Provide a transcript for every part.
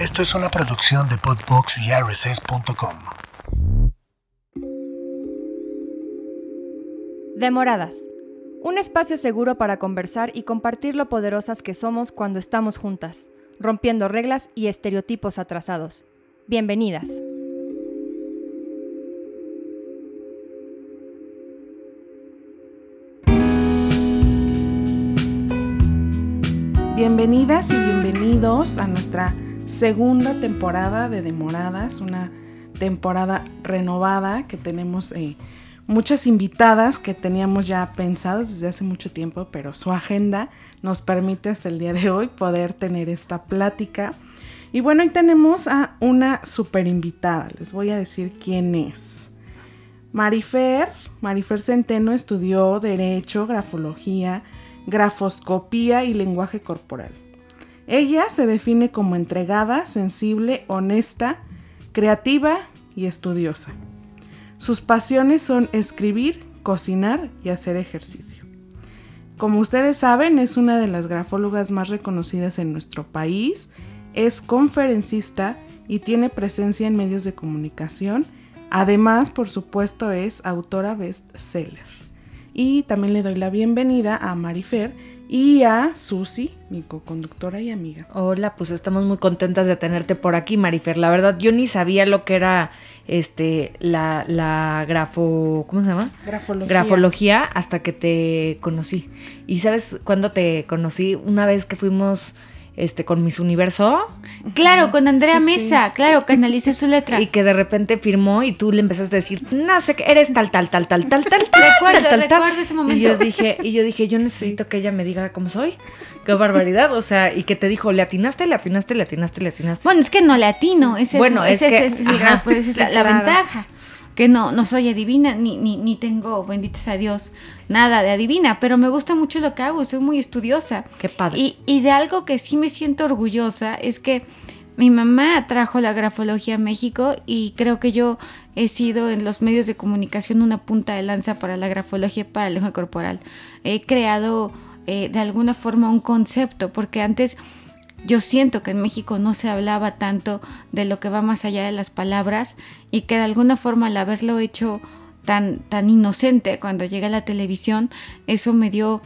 Esto es una producción de Podbox y RSS.com. Demoradas. Un espacio seguro para conversar y compartir lo poderosas que somos cuando estamos juntas, rompiendo reglas y estereotipos atrasados. Bienvenidas. Bienvenidas y bienvenidos a nuestra segunda temporada de Demoradas, una temporada renovada que tenemos eh, muchas invitadas que teníamos ya pensados desde hace mucho tiempo, pero su agenda nos permite hasta el día de hoy poder tener esta plática. Y bueno, hoy tenemos a una super invitada, les voy a decir quién es. Marifer, Marifer Centeno estudió Derecho, Grafología, grafoscopía y lenguaje corporal. Ella se define como entregada, sensible, honesta, creativa y estudiosa. Sus pasiones son escribir, cocinar y hacer ejercicio. Como ustedes saben, es una de las grafólogas más reconocidas en nuestro país, es conferencista y tiene presencia en medios de comunicación. Además, por supuesto, es autora bestseller. Y también le doy la bienvenida a Marifer y a Susi, mi co-conductora y amiga. Hola, pues estamos muy contentas de tenerte por aquí, Marifer. La verdad, yo ni sabía lo que era este la, la grafo. ¿Cómo se llama? Grafología. Grafología hasta que te conocí. Y sabes cuándo te conocí? Una vez que fuimos este, con Miss Universo. Claro, con Andrea Mesa, claro, que su letra. Y que de repente firmó y tú le empezaste a decir, no sé qué, eres tal, tal, tal, tal, tal, tal, tal, Recuerdo, tal, tal, recuerdo ese momento. Y yo dije, y yo dije, yo necesito que ella me diga cómo soy. Qué barbaridad, o sea, y que te dijo, le atinaste, le atinaste, le atinaste, le atinaste. Bueno, es que no latino, esa Bueno, es, es que- es, ajá, es la, sí, la ventaja. Que no, no soy adivina, ni, ni, ni tengo, benditos a Dios, nada de adivina, pero me gusta mucho lo que hago, soy muy estudiosa. Qué padre. Y, y de algo que sí me siento orgullosa es que mi mamá trajo la grafología a México y creo que yo he sido en los medios de comunicación una punta de lanza para la grafología para el lenguaje corporal. He creado eh, de alguna forma un concepto, porque antes yo siento que en México no se hablaba tanto de lo que va más allá de las palabras y que de alguna forma al haberlo hecho tan, tan inocente cuando llega a la televisión, eso me dio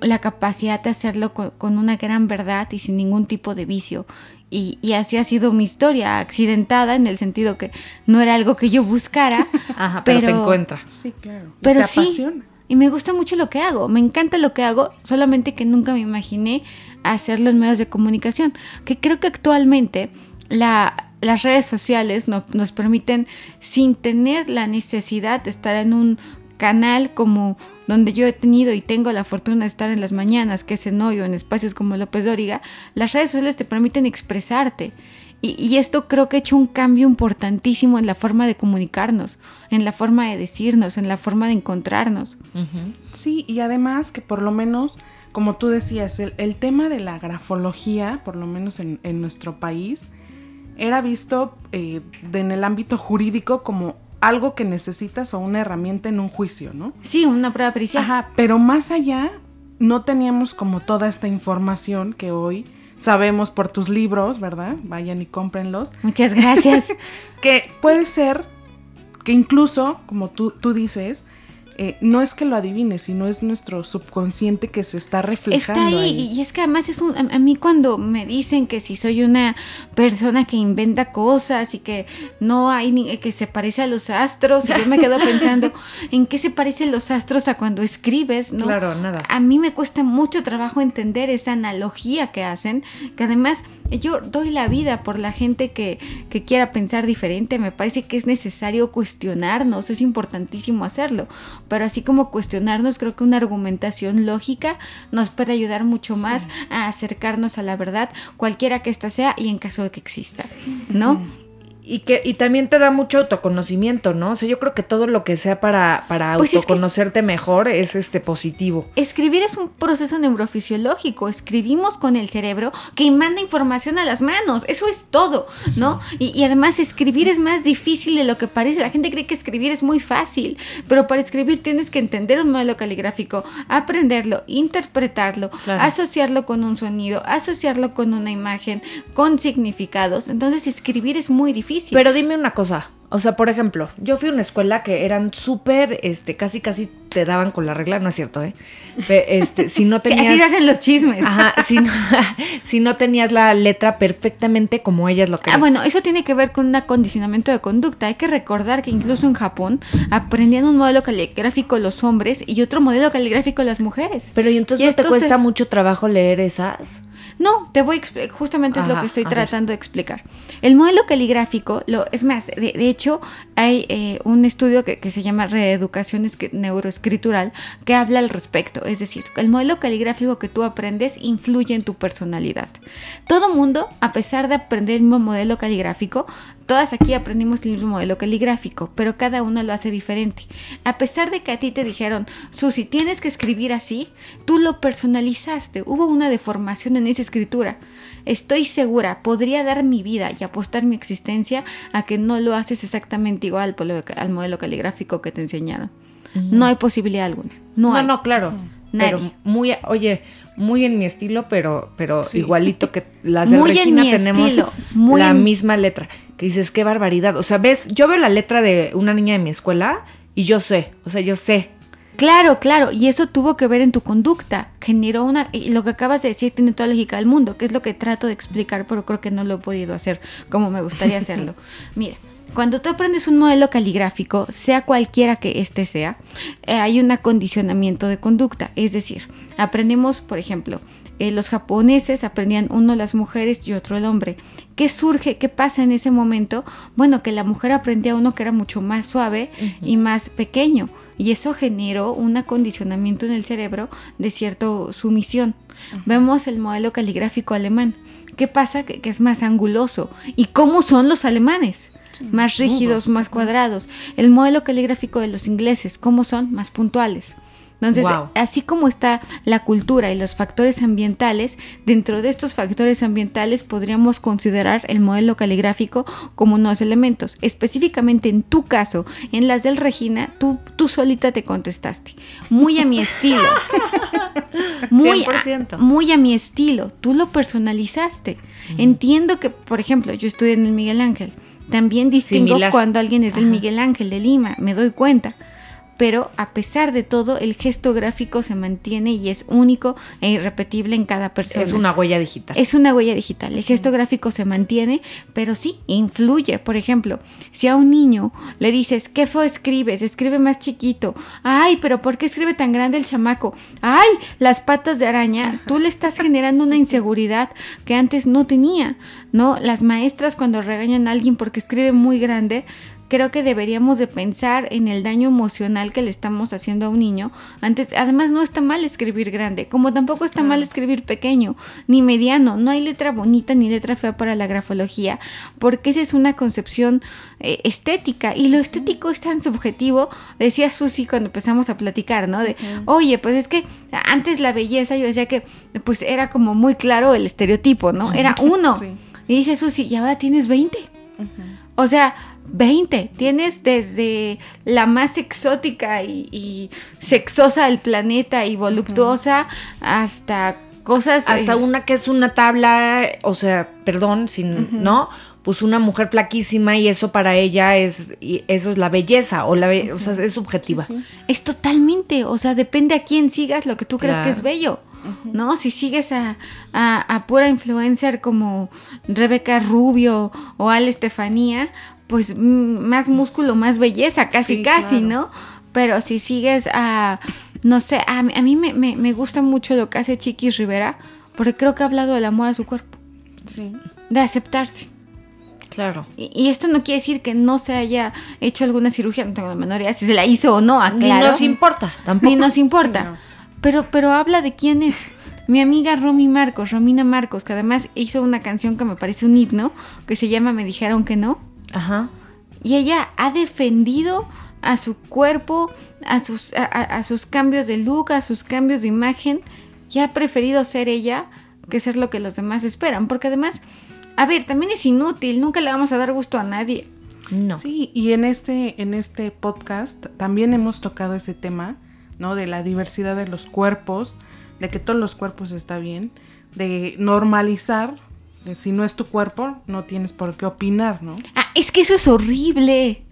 la capacidad de hacerlo con, con una gran verdad y sin ningún tipo de vicio. Y, y así ha sido mi historia, accidentada en el sentido que no era algo que yo buscara, Ajá, pero, te encuentra. Sí, claro. Y pero te sí, y me gusta mucho lo que hago, me encanta lo que hago, solamente que nunca me imaginé hacerlo en medios de comunicación, que creo que actualmente la- las redes sociales no- nos permiten, sin tener la necesidad de estar en un canal como donde yo he tenido y tengo la fortuna de estar en las mañanas, que es en hoy o en espacios como López Dóriga, las redes sociales te permiten expresarte. Y, y esto creo que ha hecho un cambio importantísimo en la forma de comunicarnos, en la forma de decirnos, en la forma de encontrarnos. Sí, y además que por lo menos, como tú decías, el, el tema de la grafología, por lo menos en, en nuestro país, era visto eh, de- en el ámbito jurídico como algo que necesitas o una herramienta en un juicio, ¿no? Sí, una prueba pericial. Ajá, pero más allá no teníamos como toda esta información que hoy sabemos por tus libros, ¿verdad? Vayan y cómprenlos. Muchas gracias. Que puede ser que incluso, como tú, tú dices, eh, no es que lo adivines, sino es nuestro subconsciente que se está reflejando. Está ahí, ahí. y es que además es un, a, a mí cuando me dicen que si soy una persona que inventa cosas y que no hay ni, que se parece a los astros, y yo me quedo pensando en qué se parecen los astros a cuando escribes, ¿no? Claro, nada. A mí me cuesta mucho trabajo entender esa analogía que hacen, que además yo doy la vida por la gente que, que quiera pensar diferente, me parece que es necesario cuestionarnos, es importantísimo hacerlo, pero así como cuestionarnos, creo que una argumentación lógica nos puede ayudar mucho más a acercarnos a la verdad, cualquiera que ésta sea y en caso de que exista, ¿no? Y que y también te da mucho autoconocimiento, ¿no? O sea, yo creo que todo lo que sea para, para Pues es que- autoconocerte mejor es este positivo. Escribir es un proceso neurofisiológico. Escribimos con el cerebro que manda información a las manos. Eso es todo, ¿no? Y, y además escribir es más difícil de lo que parece. La gente cree que escribir es muy fácil, pero para escribir tienes que entender un modelo caligráfico, aprenderlo, interpretarlo, Claro. asociarlo con un sonido, asociarlo con una imagen, con significados. Entonces escribir es muy difícil. Pero dime una cosa, o sea, por ejemplo, yo fui a una escuela que eran súper, este, casi casi te daban con la regla, no es cierto, ¿eh? Este, si no Sí, tenías... así se hacen los chismes. Ajá, si no, si no tenías la letra perfectamente como ellas lo Ah, querían. bueno, eso tiene que ver con un acondicionamiento de conducta. Hay que recordar que incluso en Japón aprendían un modelo caligráfico los hombres y otro modelo caligráfico las mujeres. Pero y entonces y no te cuesta se- mucho trabajo leer esas. No, te voy a justamente es lo que estoy ver. tratando de explicar. El modelo caligráfico, lo, es más, de, de hecho, hay eh, un estudio que, que se llama reeducación escri- neuroescritural que habla al respecto. Es decir, el modelo caligráfico que tú aprendes influye en tu personalidad. Todo mundo, a pesar de aprender el mismo modelo caligráfico, todas aquí aprendimos el mismo modelo caligráfico, pero cada una lo hace diferente. A pesar de que a ti te dijeron, Susi, tienes que escribir así, tú lo personalizaste. Hubo una deformación en esa escritura. Estoy segura, podría dar mi vida y apostar mi existencia a que no lo haces exactamente igual al modelo caligráfico que te enseñaron. No hay posibilidad alguna. No, No, hay. no, claro. Pero Nadie. muy, oye, muy en mi estilo, pero, pero Sí. igualito que las de Muy en Regina mi tenemos estilo, muy la en- misma letra. Que dices, qué barbaridad. O sea, ves, yo veo la letra de una niña de mi escuela y yo sé, o sea, yo sé. Claro, claro, y eso tuvo que ver en tu conducta. Generó una. Y lo que acabas de decir tiene toda la lógica del mundo, que es lo que trato de explicar, pero creo que no lo he podido hacer como me gustaría hacerlo. Mira. Cuando tú aprendes un modelo caligráfico, sea cualquiera que este sea, eh, hay un acondicionamiento de conducta. Es decir, aprendemos, por ejemplo, eh, los japoneses aprendían uno las mujeres y otro el hombre. ¿Qué surge? ¿Qué pasa en ese momento? Bueno, que la mujer aprendía uno que era mucho más suave y más pequeño. Y eso generó un acondicionamiento en el cerebro de cierta sumisión. Vemos el modelo caligráfico alemán. ¿Qué pasa? Que, que es más anguloso. ¿Y cómo son los alemanes? Más rígidos, más cuadrados. El modelo caligráfico de los ingleses, ¿cómo son? Más puntuales. Entonces, Wow. así como está la cultura y los factores ambientales, dentro de estos factores ambientales podríamos considerar el modelo caligráfico como unos elementos. Específicamente en tu caso, en las del Regina, tú, tú solita te contestaste. Muy a mi estilo. Muy a, 100%. muy a mi estilo. Tú lo personalizaste. Entiendo que, por ejemplo, yo estudié en el Miguel Ángel. También distingo Similar. cuando alguien es del Miguel Ángel de Lima, me doy cuenta. Pero a pesar de todo, el gesto gráfico se mantiene y es único e irrepetible en cada persona. Es una huella digital. Es una huella digital. El gesto gráfico se mantiene, pero sí influye. Por ejemplo, si a un niño le dices, ¿qué fue escribes? Escribe más chiquito. Ay, pero ¿por qué escribe tan grande el chamaco? Ay, las patas de araña. Tú le estás generando una inseguridad que antes no tenía, ¿no? Las maestras cuando regañan a alguien porque escribe muy grande, creo que deberíamos de pensar en el daño emocional que le estamos haciendo a un niño. Antes, además no está mal escribir grande, como tampoco está mal escribir pequeño, ni mediano. No hay letra bonita ni letra fea para la grafología, porque esa es una concepción eh, estética y lo estético es tan subjetivo. Decía Susi cuando empezamos a platicar, ¿no? De, oye, pues es que antes la belleza, yo decía que pues era como muy claro el estereotipo, ¿no? Era uno. Sí. Y dice Susi, y ahora tienes 20. O sea, 20. Tienes desde la más exótica y, y sexosa del planeta y voluptuosa hasta cosas... Hasta eh, una que es una tabla, o sea, perdón, sin, ¿no? Pues una mujer flaquísima y eso para ella es, y eso es la belleza, o la be- o sea, es subjetiva. Es totalmente, o sea, depende a quién sigas lo que tú crees que es bello. ¿No? Si sigues a, a, a pura influencer como Rebeca Rubio o Ale Estefanía, pues más músculo, más belleza, casi, Sí, casi, claro. ¿no? Pero si sigues a, no sé, a, mí- a mí me, me- me gusta mucho lo que hace Chiquis Rivera, porque creo que ha hablado del amor a su cuerpo, Sí. de aceptarse. Claro. Y, y esto no quiere decir que no se haya hecho alguna cirugía, no tengo la menor idea si se la hizo o no, Ni aclaro. nos importa, tampoco. Ni nos importa. No. Pero, pero habla de quién es. Mi amiga Romy Marcos, Romina Marcos, que además hizo una canción que me parece un himno, que se llama Me dijeron que no. Ajá. Y ella ha defendido a su cuerpo, a sus, a, sus cambios de look, a sus cambios de imagen, y ha preferido ser ella que ser lo que los demás esperan. Porque además, a ver, también es inútil, nunca le vamos a dar gusto a nadie. No. Sí, y en este, en este podcast también hemos tocado ese tema, ¿no? De la diversidad de los cuerpos, de que todos los cuerpos está bien, de normalizar, si no es tu cuerpo, no tienes por qué opinar, ¿no? Ah, es que eso es horrible.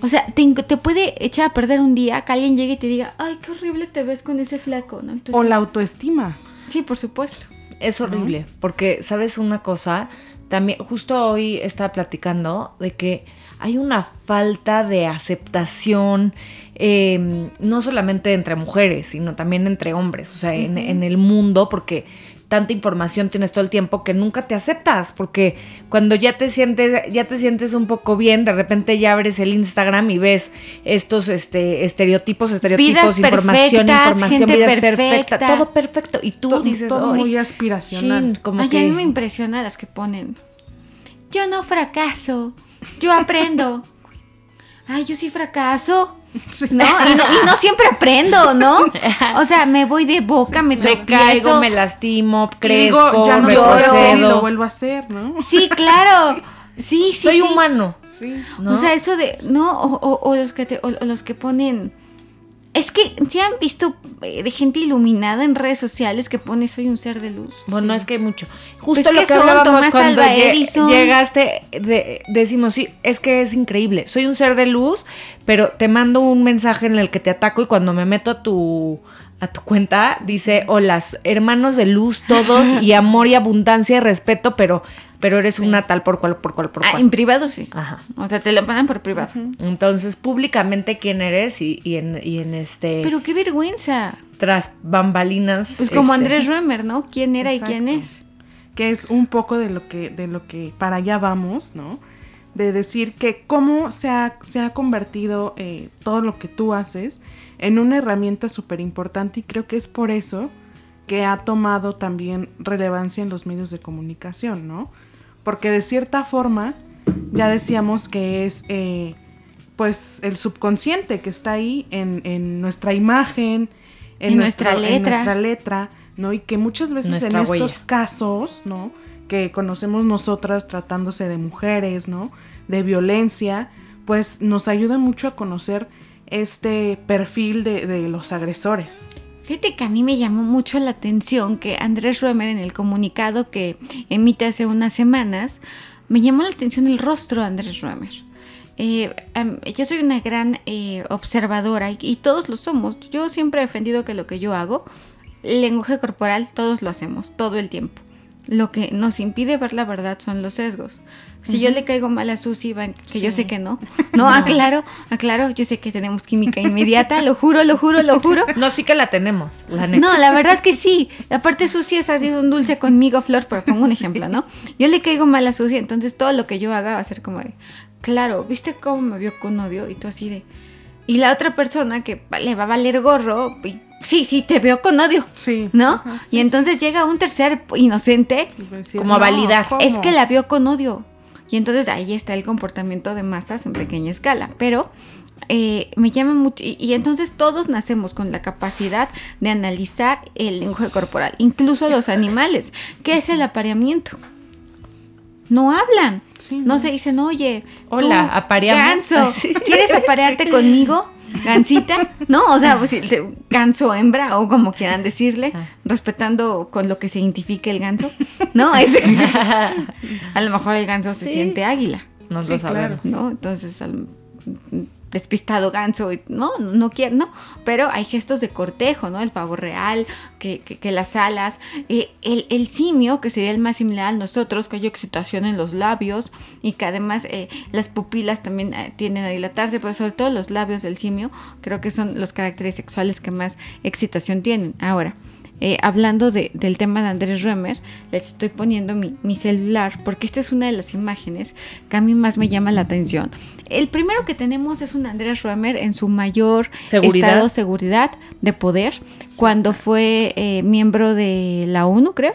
O sea, te, te puede echar a perder un día que alguien llegue y te diga, ay, qué horrible te ves con ese flaco, ¿no? O la autoestima. Sí, por supuesto. Es horrible, porque, ¿sabes una cosa? También, justo hoy estaba platicando de que hay una falta de aceptación, eh, no solamente entre mujeres, sino también entre hombres, o sea, en, en el mundo, porque tanta información tienes todo el tiempo que nunca te aceptas, porque cuando ya te sientes, ya te sientes un poco bien, de repente ya abres el Instagram y ves estos este, estereotipos, estereotipos, Vidas información, información, gente vidas perfecta. perfecta, todo perfecto. Y tú dices, todo "Ay, muy aspiracional". chin, como Ay, que... a mí me impresiona las que ponen. Yo no fracaso, yo aprendo. Ay, yo sí fracaso. ¿No? Y, no, y no siempre aprendo, ¿no? O sea, me voy de boca, me me tropiezo. caigo, me lastimo, crezco, digo, ya no lo lloro. y lo vuelvo a hacer, ¿no? Sí, claro. Sí, sí, Soy sí. humano. Sí. ¿no? O sea, eso de, ¿no? O, o- o los que te- o- o los que ponen. Es que se han visto eh, de gente iluminada en redes sociales que pone soy un ser de luz. Bueno, es que hay mucho. Justo Pues, lo ¿qué que son? hablábamos Tomás cuando lle- Edison. llegaste, de- decimos, sí, es que es increíble. Soy un ser de luz, pero te mando un mensaje en el que te ataco y cuando me meto a tu a tu cuenta dice, hola, hermanos de luz todos y amor y abundancia y respeto, pero pero eres una tal por cual, por cual, por Ah, cual. en privado sí. Ajá. O sea, te lo mandan por privado. Entonces, públicamente quién eres y, y en, y en este Pero qué vergüenza. tras bambalinas. Pues como este, Andrés Römer, ¿no? ¿Quién era y quién es? que es un poco de lo que, de lo que para allá vamos, ¿no? De decir que cómo se ha, se ha convertido eh, todo lo que tú haces en una herramienta súper importante y creo que es por eso que ha tomado también relevancia en los medios de comunicación, ¿no? Porque de cierta forma ya decíamos que es eh, pues el subconsciente que está ahí en, en nuestra imagen, en, En nuestra en letra. nuestra letra, ¿no? Y que muchas veces Nuestra en estos casos, ¿no? Que conocemos nosotras tratándose de mujeres, ¿no? De violencia, pues nos ayuda mucho a conocer este perfil de, los agresores. Fíjate que a mí me llamó mucho la atención que Andrés Römer en el comunicado que emite hace unas semanas, me llamó la atención el rostro de Andrés Römer. Eh, am- yo soy una gran eh, observadora y, y todos lo somos. Yo siempre he defendido que lo que yo hago, lenguaje corporal, todos lo hacemos, todo el tiempo. Lo que nos impide ver la verdad son los sesgos. Si yo le caigo mal a Susy, que yo sé que no. No, aclaro, aclaro, yo sé que tenemos química inmediata, lo juro, lo juro, lo juro. No, sí que la tenemos, la neta. No, la verdad que sí. Aparte, Susi es ha sido un dulce conmigo, Flor, pero pongo un ejemplo, ¿no? Yo le caigo mal a Susi, entonces todo lo que yo haga va a ser como de, claro, ¿viste cómo me vio con odio? Y tú así de... Y la otra persona que le va a valer gorro, y, sí, sí, te veo con odio, Sí. ¿no? Ajá, y entonces llega un tercer inocente, decir, Como a validar. ¿cómo? es que la vio con odio. Y entonces ahí está el comportamiento de masas en pequeña escala. Pero eh, me llama mucho. Y, y entonces todos nacemos con la capacidad de analizar el lenguaje corporal, incluso los animales. ¿Qué es el apareamiento? No hablan. Sí, no. no. se dicen, oye, Hola, tú, apareamos. ganso. ¿quieres aparearte conmigo? Gansita, ¿no? O sea, pues, ganso hembra o como quieran decirle, Ah. respetando con lo que se identifique el ganso, ¿no? Es- a lo mejor el ganso se Sí. siente águila, Nos Sí, lo sabemos. ¿no? Entonces, al- despistado ganso, no, no quiere, no, pero hay gestos de cortejo, ¿no? El pavo real, que, que- que las alas, eh, el, el simio, que sería el más similar a nosotros, que hay excitación en los labios y que además eh, las pupilas también eh, tienden a dilatarse, pero sobre todo los labios del simio, creo que son los caracteres sexuales que más excitación tienen. Ahora, eh, hablando de- del tema de Andrés Römer, les estoy poniendo mi, mi celular porque esta es una de las imágenes que a mí más me llama la atención. El primero que tenemos es un Andrés Römer en su mayor Seguridad. estado de seguridad, de poder, cuando fue eh, miembro de la ONU, creo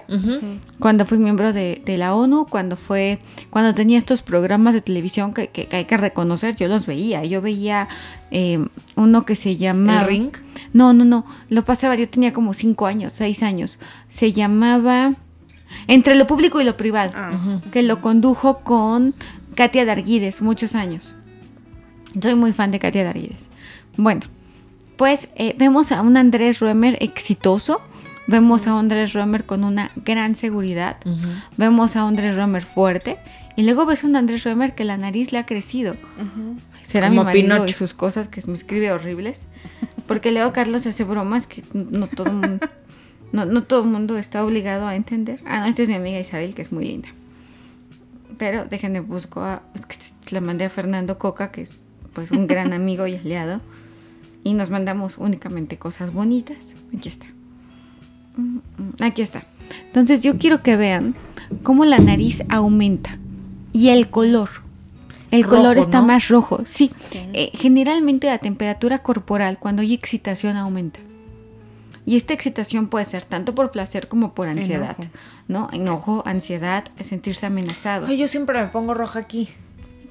cuando fui miembro de, de la ONU, cuando fue, cuando tenía estos programas de televisión que, que- que hay que reconocer, yo los veía. Yo veía eh, uno que se llama ¿El Ring? No, no, no. Lo pasaba. Yo tenía como cinco años, seis años. Se llamaba Entre lo público y lo privado, Ah, que lo condujo con Katia Darguides muchos años. Soy muy fan de Katia Darguides. Bueno, pues eh, vemos a un Andrés Römer exitoso. Vemos a Andrés Römer con una gran seguridad. Vemos a Andrés Römer fuerte. Y luego ves a un Andrés Römer que la nariz le ha crecido. Será mi Como marido y Pinocho. sus cosas que me escribe horribles. Porque Leo Carlos hace bromas que no todo mundo, no, no todo el mundo está obligado a entender. Ah, no, esta es mi amiga Isabel, que es muy linda. Pero déjenme busco a. Es que la mandé a Fernando Coca, que es pues un gran amigo y aliado. Y nos mandamos únicamente cosas bonitas. Aquí está. Mm, mm, Aquí está. Entonces yo quiero que vean cómo la nariz aumenta. Y el color. El Rojo, color está ¿no? más rojo. Sí. Eh, generalmente la temperatura corporal cuando hay excitación aumenta. Y esta excitación puede ser tanto por placer como por ansiedad. Enojo. ¿No? Enojo, ansiedad, sentirse amenazado. Ay, yo siempre me pongo roja aquí.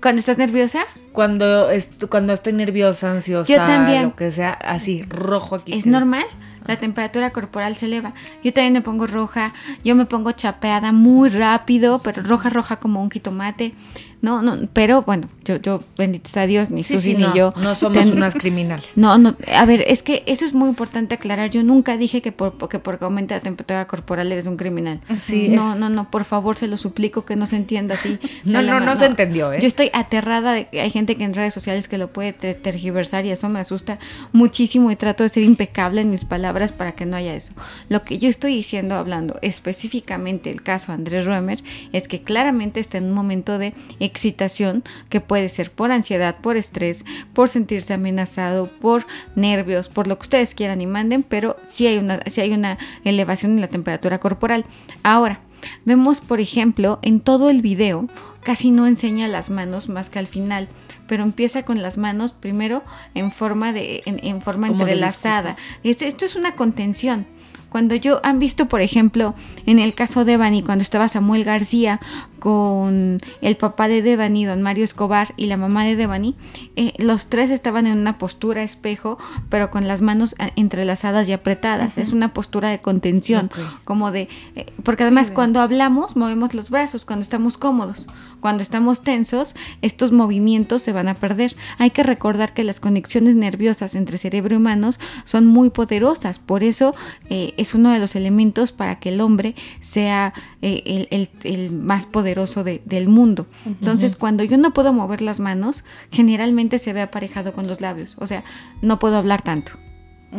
Cuando estás nerviosa, Cuando, est- cuando estoy nerviosa, ansiosa, Yo también. lo que sea, así, rojo aquí. es normal. La temperatura corporal se eleva. Yo también me pongo roja. Yo me pongo chapeada muy rápido, pero roja, roja como un jitomate. No, no, pero bueno, yo, yo, bendito sea Dios, ni Sí, Susi sí, ni no, yo. no somos ten- unas criminales. No, no, a ver, es que eso es muy importante aclarar. Yo nunca dije que por que porque aumenta la temperatura corporal eres un criminal. Sí, no, es- no, no, por favor, se lo suplico que no se entienda así. No, no, no se entendió, ¿eh? Yo estoy aterrada de que hay gente que en redes sociales que lo puede ter- tergiversar y eso me asusta muchísimo y trato de ser impecable en mis palabras para que no haya eso. Lo que yo estoy diciendo, hablando específicamente el caso Andrés Römer, es que claramente está en un momento de excitación que puede ser por ansiedad, por estrés, por sentirse amenazado, por nervios, por lo que ustedes quieran y manden, pero sí hay una, sí hay una elevación en la temperatura corporal. Ahora, Vemos, por ejemplo, en todo el video, casi no enseña las manos más que al final, pero empieza con las manos primero en forma de en, en forma Como entrelazada. Es- esto es una contención. Cuando yo han visto, por ejemplo, en el caso de Devani, cuando estaba Samuel García con el papá de Devani, don Mario Escobar, y la mamá de Devani, eh, los tres estaban en una postura espejo, pero con las manos ah, entrelazadas y apretadas. Es una postura de contención, como de... eh, porque además de- cuando hablamos movemos los brazos, cuando estamos cómodos. Cuando estamos tensos, estos movimientos se van a perder. Hay que recordar que las conexiones nerviosas entre cerebro y manos son muy poderosas. Por eso eh, es uno de los elementos para que el hombre sea eh, el, el- el más poderoso de- del mundo. Entonces, cuando yo no puedo mover las manos, generalmente se ve aparejado con los labios. O sea, no puedo hablar tanto.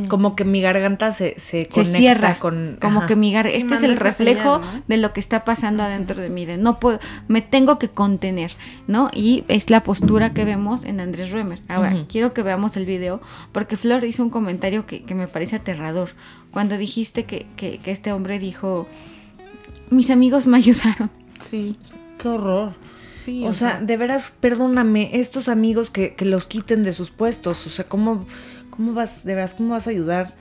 Como que mi garganta se, se, Se conecta cierra, con... como ajá. que mi gar- Sí, este es el reflejo señal, ¿no? de lo que está pasando adentro de mí, de no puedo, me tengo que contener, ¿no? Y es la postura que vemos en Andrés Römer. Ahora, quiero que veamos el video, porque Flor hizo un comentario que, que me parece aterrador. Cuando dijiste que, que- que este hombre dijo, mis amigos me ayudaron. Sí, Qué horror. sí. O sea, de veras, perdóname, estos amigos que, que los quiten de sus puestos, o sea, ¿cómo, cómo vas, de veras, cómo vas a ayudar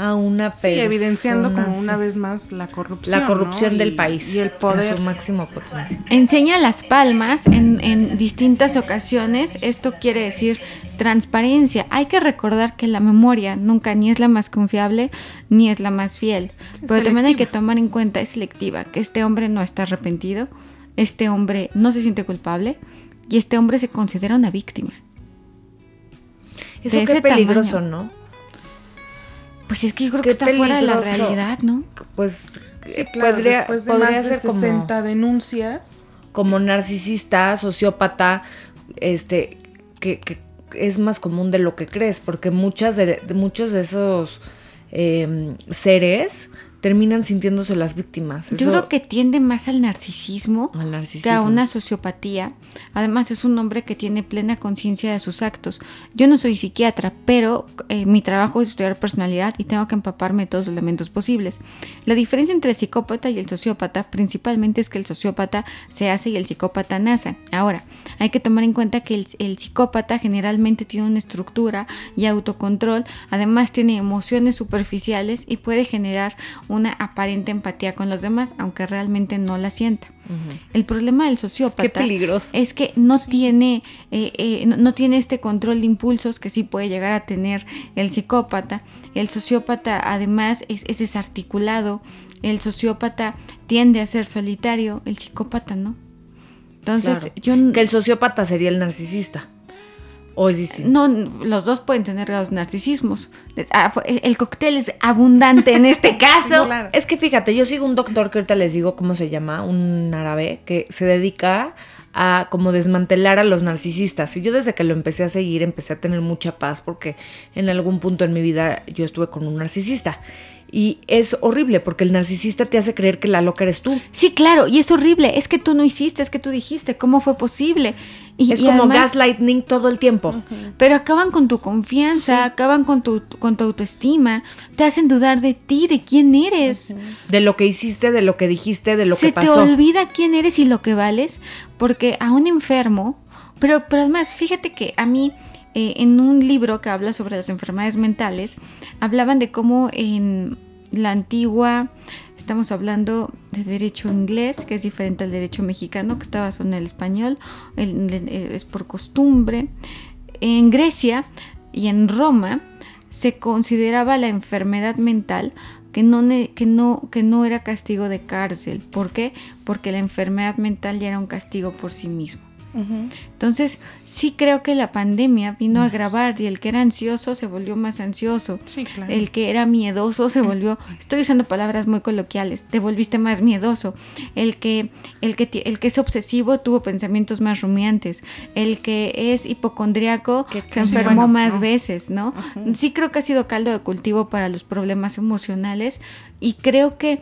a una sí, persona? evidenciando como una vez más la corrupción. la corrupción ¿no? del Y- país Y el poder. en su máximo potencial. Enseña las palmas en, en distintas ocasiones. Esto quiere decir transparencia. Hay que recordar que la memoria nunca ni es la más confiable ni es la más fiel. Pero también hay que tomar en cuenta, es selectiva, que este hombre no está arrepentido, este hombre no se siente culpable y este hombre se considera una víctima. Eso ese peligroso, tamaño. ¿no? Pues es que yo creo que está fuera de la realidad, ¿no? Pues Sí, eh, claro, podría, después de podría más de ser como, 60 denuncias. como narcisista, sociópata, este, que, que es más común de lo que crees, porque muchas de, de muchos de esos em, seres terminan sintiéndose las víctimas. Yo creo que tiende más al narcisismo, Al que a una sociopatía. Además, es un hombre que tiene plena conciencia de sus actos. Yo no soy psiquiatra, pero eh, mi trabajo es estudiar personalidad y tengo que empaparme de todos los elementos posibles. La diferencia entre el psicópata y el sociópata principalmente es que el sociópata se hace y el psicópata nace. Ahora, hay que tomar en cuenta que el, el psicópata generalmente tiene una estructura y autocontrol, además tiene emociones superficiales y puede generar una aparente empatía con los demás, aunque realmente no la sienta. El problema del sociópata es que no tiene eh, eh, no, no tiene este control de impulsos que sí puede llegar a tener el psicópata. El sociópata además es, es desarticulado. El sociópata tiende a ser solitario. El psicópata no. Entonces Claro. yo Que el sociópata sería el narcisista. O es distinto. no los dos pueden tener grados de narcisismos. Ah, fue- El cóctel es abundante en este caso. claro. Es que fíjate, yo sigo un doctor que ahorita les digo cómo se llama, un árabe, que se dedica a como desmantelar a los narcisistas. Y yo desde que lo empecé a seguir empecé a tener mucha paz porque en algún punto en mi vida yo estuve con un narcisista. Y es horrible porque el narcisista te hace creer que la loca eres tú. Sí, claro, y es horrible. Es que tú no hiciste, es que tú dijiste. ¿Cómo fue posible? Y, es y como además- gaslighting todo el tiempo. Pero acaban con tu confianza, acaban con tu, con tu autoestima, te hacen dudar de ti, de quién eres. De lo que hiciste, de lo que dijiste, de lo Se que pasó. te olvida quién eres y lo que vales, porque a un enfermo, pero, pero además, fíjate que a mí, eh, en un libro que habla sobre las enfermedades mentales, hablaban de cómo en la antigua, estamos hablando de derecho inglés, que es diferente al derecho mexicano, que está basado en el español, es por costumbre. En Grecia y en Roma se consideraba la enfermedad mental que no era castigo de cárcel. ¿Por qué? Porque la enfermedad mental ya era un castigo por sí mismo. Entonces, sí creo que la pandemia vino a agravar y el que era ansioso se volvió más ansioso. Sí, claro. El que era miedoso se volvió, estoy usando palabras muy coloquiales, te volviste más miedoso. El que, el que, el que es obsesivo tuvo pensamientos más rumiantes. El que es hipocondriaco se sí, enfermó bueno, más ¿no? veces, ¿no? Sí creo que ha sido caldo de cultivo para los problemas emocionales y creo que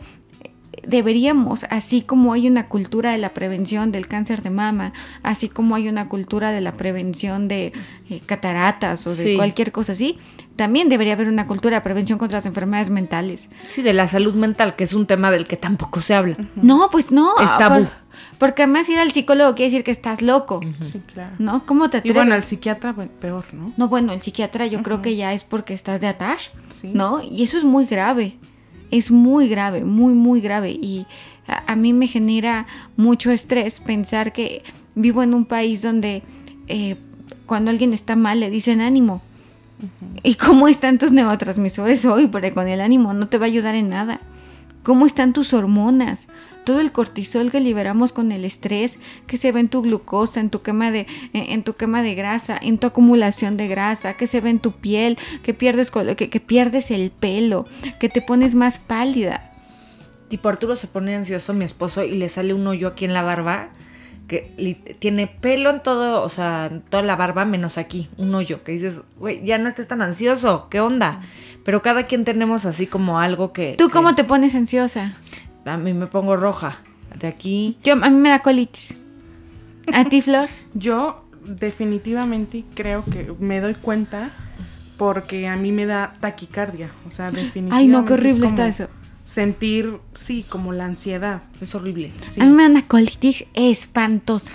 deberíamos, así como hay una cultura de la prevención del cáncer de mama, así como hay una cultura de la prevención de eh, cataratas o de Sí. cualquier cosa así, también debería haber una cultura de prevención contra las enfermedades mentales. Sí, de la salud mental, que es un tema del que tampoco se habla. No, pues no. Es tabú. porque además ir al psicólogo quiere decir que estás loco, Sí, claro. ¿no? ¿Cómo te Y atreves? bueno, el psiquiatra, peor, ¿no? No, bueno, el psiquiatra yo creo que ya es porque estás de atar, Sí. ¿no? Y eso es muy grave. Es muy grave, muy, muy grave. Y a, a mí me genera mucho estrés pensar que vivo en un país donde eh, cuando alguien está mal le dicen ánimo. ¿Y cómo están tus neurotransmisores hoy? Porque con el ánimo no te va a ayudar en nada. ¿Cómo están tus hormonas? Todo el cortisol que liberamos con el estrés, que se ve en tu glucosa, en tu quema de, en, tu quema de grasa, en tu acumulación de grasa, que se ve en tu piel, que pierdes, que, que pierdes el pelo, que te pones más pálida. Tipo Arturo se pone ansioso, mi esposo, y le sale un hoyo aquí en la barba, que tiene pelo en todo, o sea, toda la barba, menos aquí, un hoyo, que dices, güey, ya no estés tan ansioso, ¿qué onda? Pero cada quien tenemos así como algo que... ¿Tú que- cómo te pones ansiosa? A mí me pongo roja, de aquí... Yo, a mí me da colitis. ¿A ti, Flor? Yo definitivamente creo que me doy cuenta porque a mí me da taquicardia. O sea, definitivamente. Ay, no, qué horrible como está eso. Sentir, sí, como la ansiedad. Es horrible. Sí. A mí me da una colitis espantosa.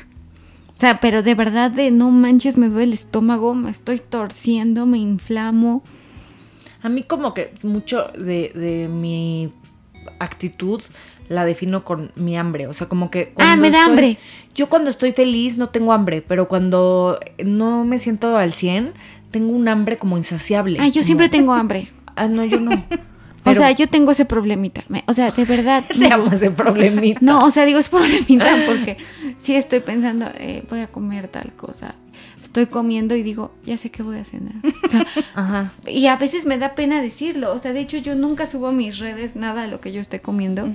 O sea, pero de verdad de no manches, me duele el estómago, me estoy torciendo, me inflamo. A mí como que mucho de, de mi actitud la defino con mi hambre. O sea, como que... Ah, me da estoy- hambre. Yo cuando estoy feliz no tengo hambre, pero cuando no me siento al 100, tengo un hambre como insaciable. Ay, yo como- siempre tengo hambre. Ah, no, yo no. o Pero sea, yo tengo ese problemita. O sea, de verdad. te amo ese problemita. No, o sea, digo es problemita porque sí estoy pensando, eh, voy a comer tal cosa. Estoy comiendo y digo, ya sé qué voy a cenar. O sea, Ajá. y a veces me da pena decirlo. O sea, de hecho, yo nunca subo a mis redes nada de lo que yo esté comiendo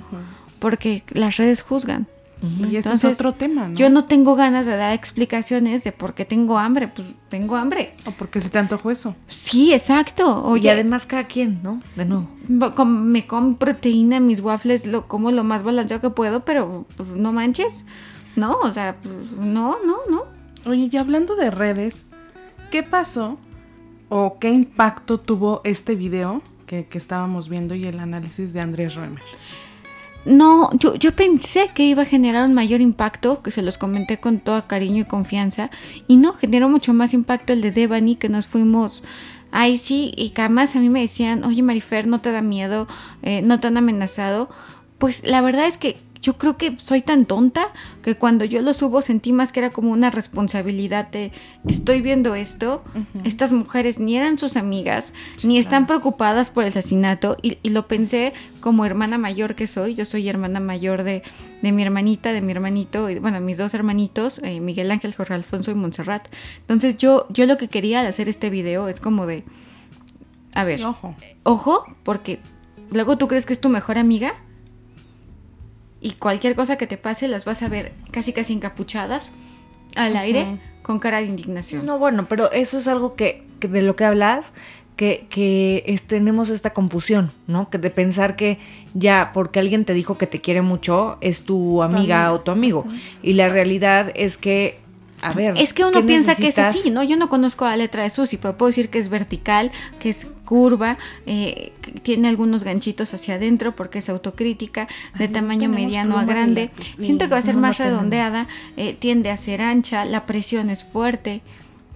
porque las redes juzgan. Y ese Entonces, es otro tema, ¿no? Yo no tengo ganas de dar explicaciones de por qué tengo hambre. Pues tengo hambre. O porque se te antojó eso. Sí, exacto. y Oye, además cada quien, ¿no? De nuevo. Me como proteína, mis waffles, lo como lo más balanceado que puedo, pero pues, no manches. No, o sea, pues, no, no, no. Oye, y hablando de redes, ¿qué pasó o qué impacto tuvo este video que, que estábamos viendo y el análisis de Andrés Römer? No, yo, yo pensé que iba a generar un mayor impacto, que se los comenté con todo cariño y confianza, y no, generó mucho más impacto el de Devani, que nos fuimos ahí sí, y que además a mí me decían, oye Marifer, ¿no te da miedo? Eh, ¿No te han amenazado? Pues la verdad es que yo creo que soy tan tonta que cuando yo lo subo sentí más que era como una responsabilidad de estoy viendo esto, estas mujeres ni eran sus amigas, ni están preocupadas por el asesinato y, y lo pensé como hermana mayor que soy, yo soy hermana mayor de, de mi hermanita, de mi hermanito, y, bueno, mis dos hermanitos, eh, Miguel Ángel, Jorge Alfonso y Montserrat. Entonces yo, yo lo que quería al hacer este video es como de, a ver, ojo. ojo, porque luego tú crees que es tu mejor amiga y cualquier cosa que te pase las vas a ver casi casi encapuchadas al aire con cara de indignación. No, bueno, pero eso es algo que, que de lo que hablas, que, que es- tenemos esta confusión, ¿no? Que de pensar que ya porque alguien te dijo que te quiere mucho, es tu amiga amiga. o tu amigo. Y la realidad es que, a ver. Es que uno ¿qué piensa que es así, ¿no? Yo no conozco la letra de Susi, pero puedo decir que es vertical, que es curva, eh, que tiene algunos ganchitos hacia adentro porque es autocrítica, de tamaño mediano a y grande. Siento que va a ser no, más redondeada, eh, tiende a ser ancha, la presión es fuerte.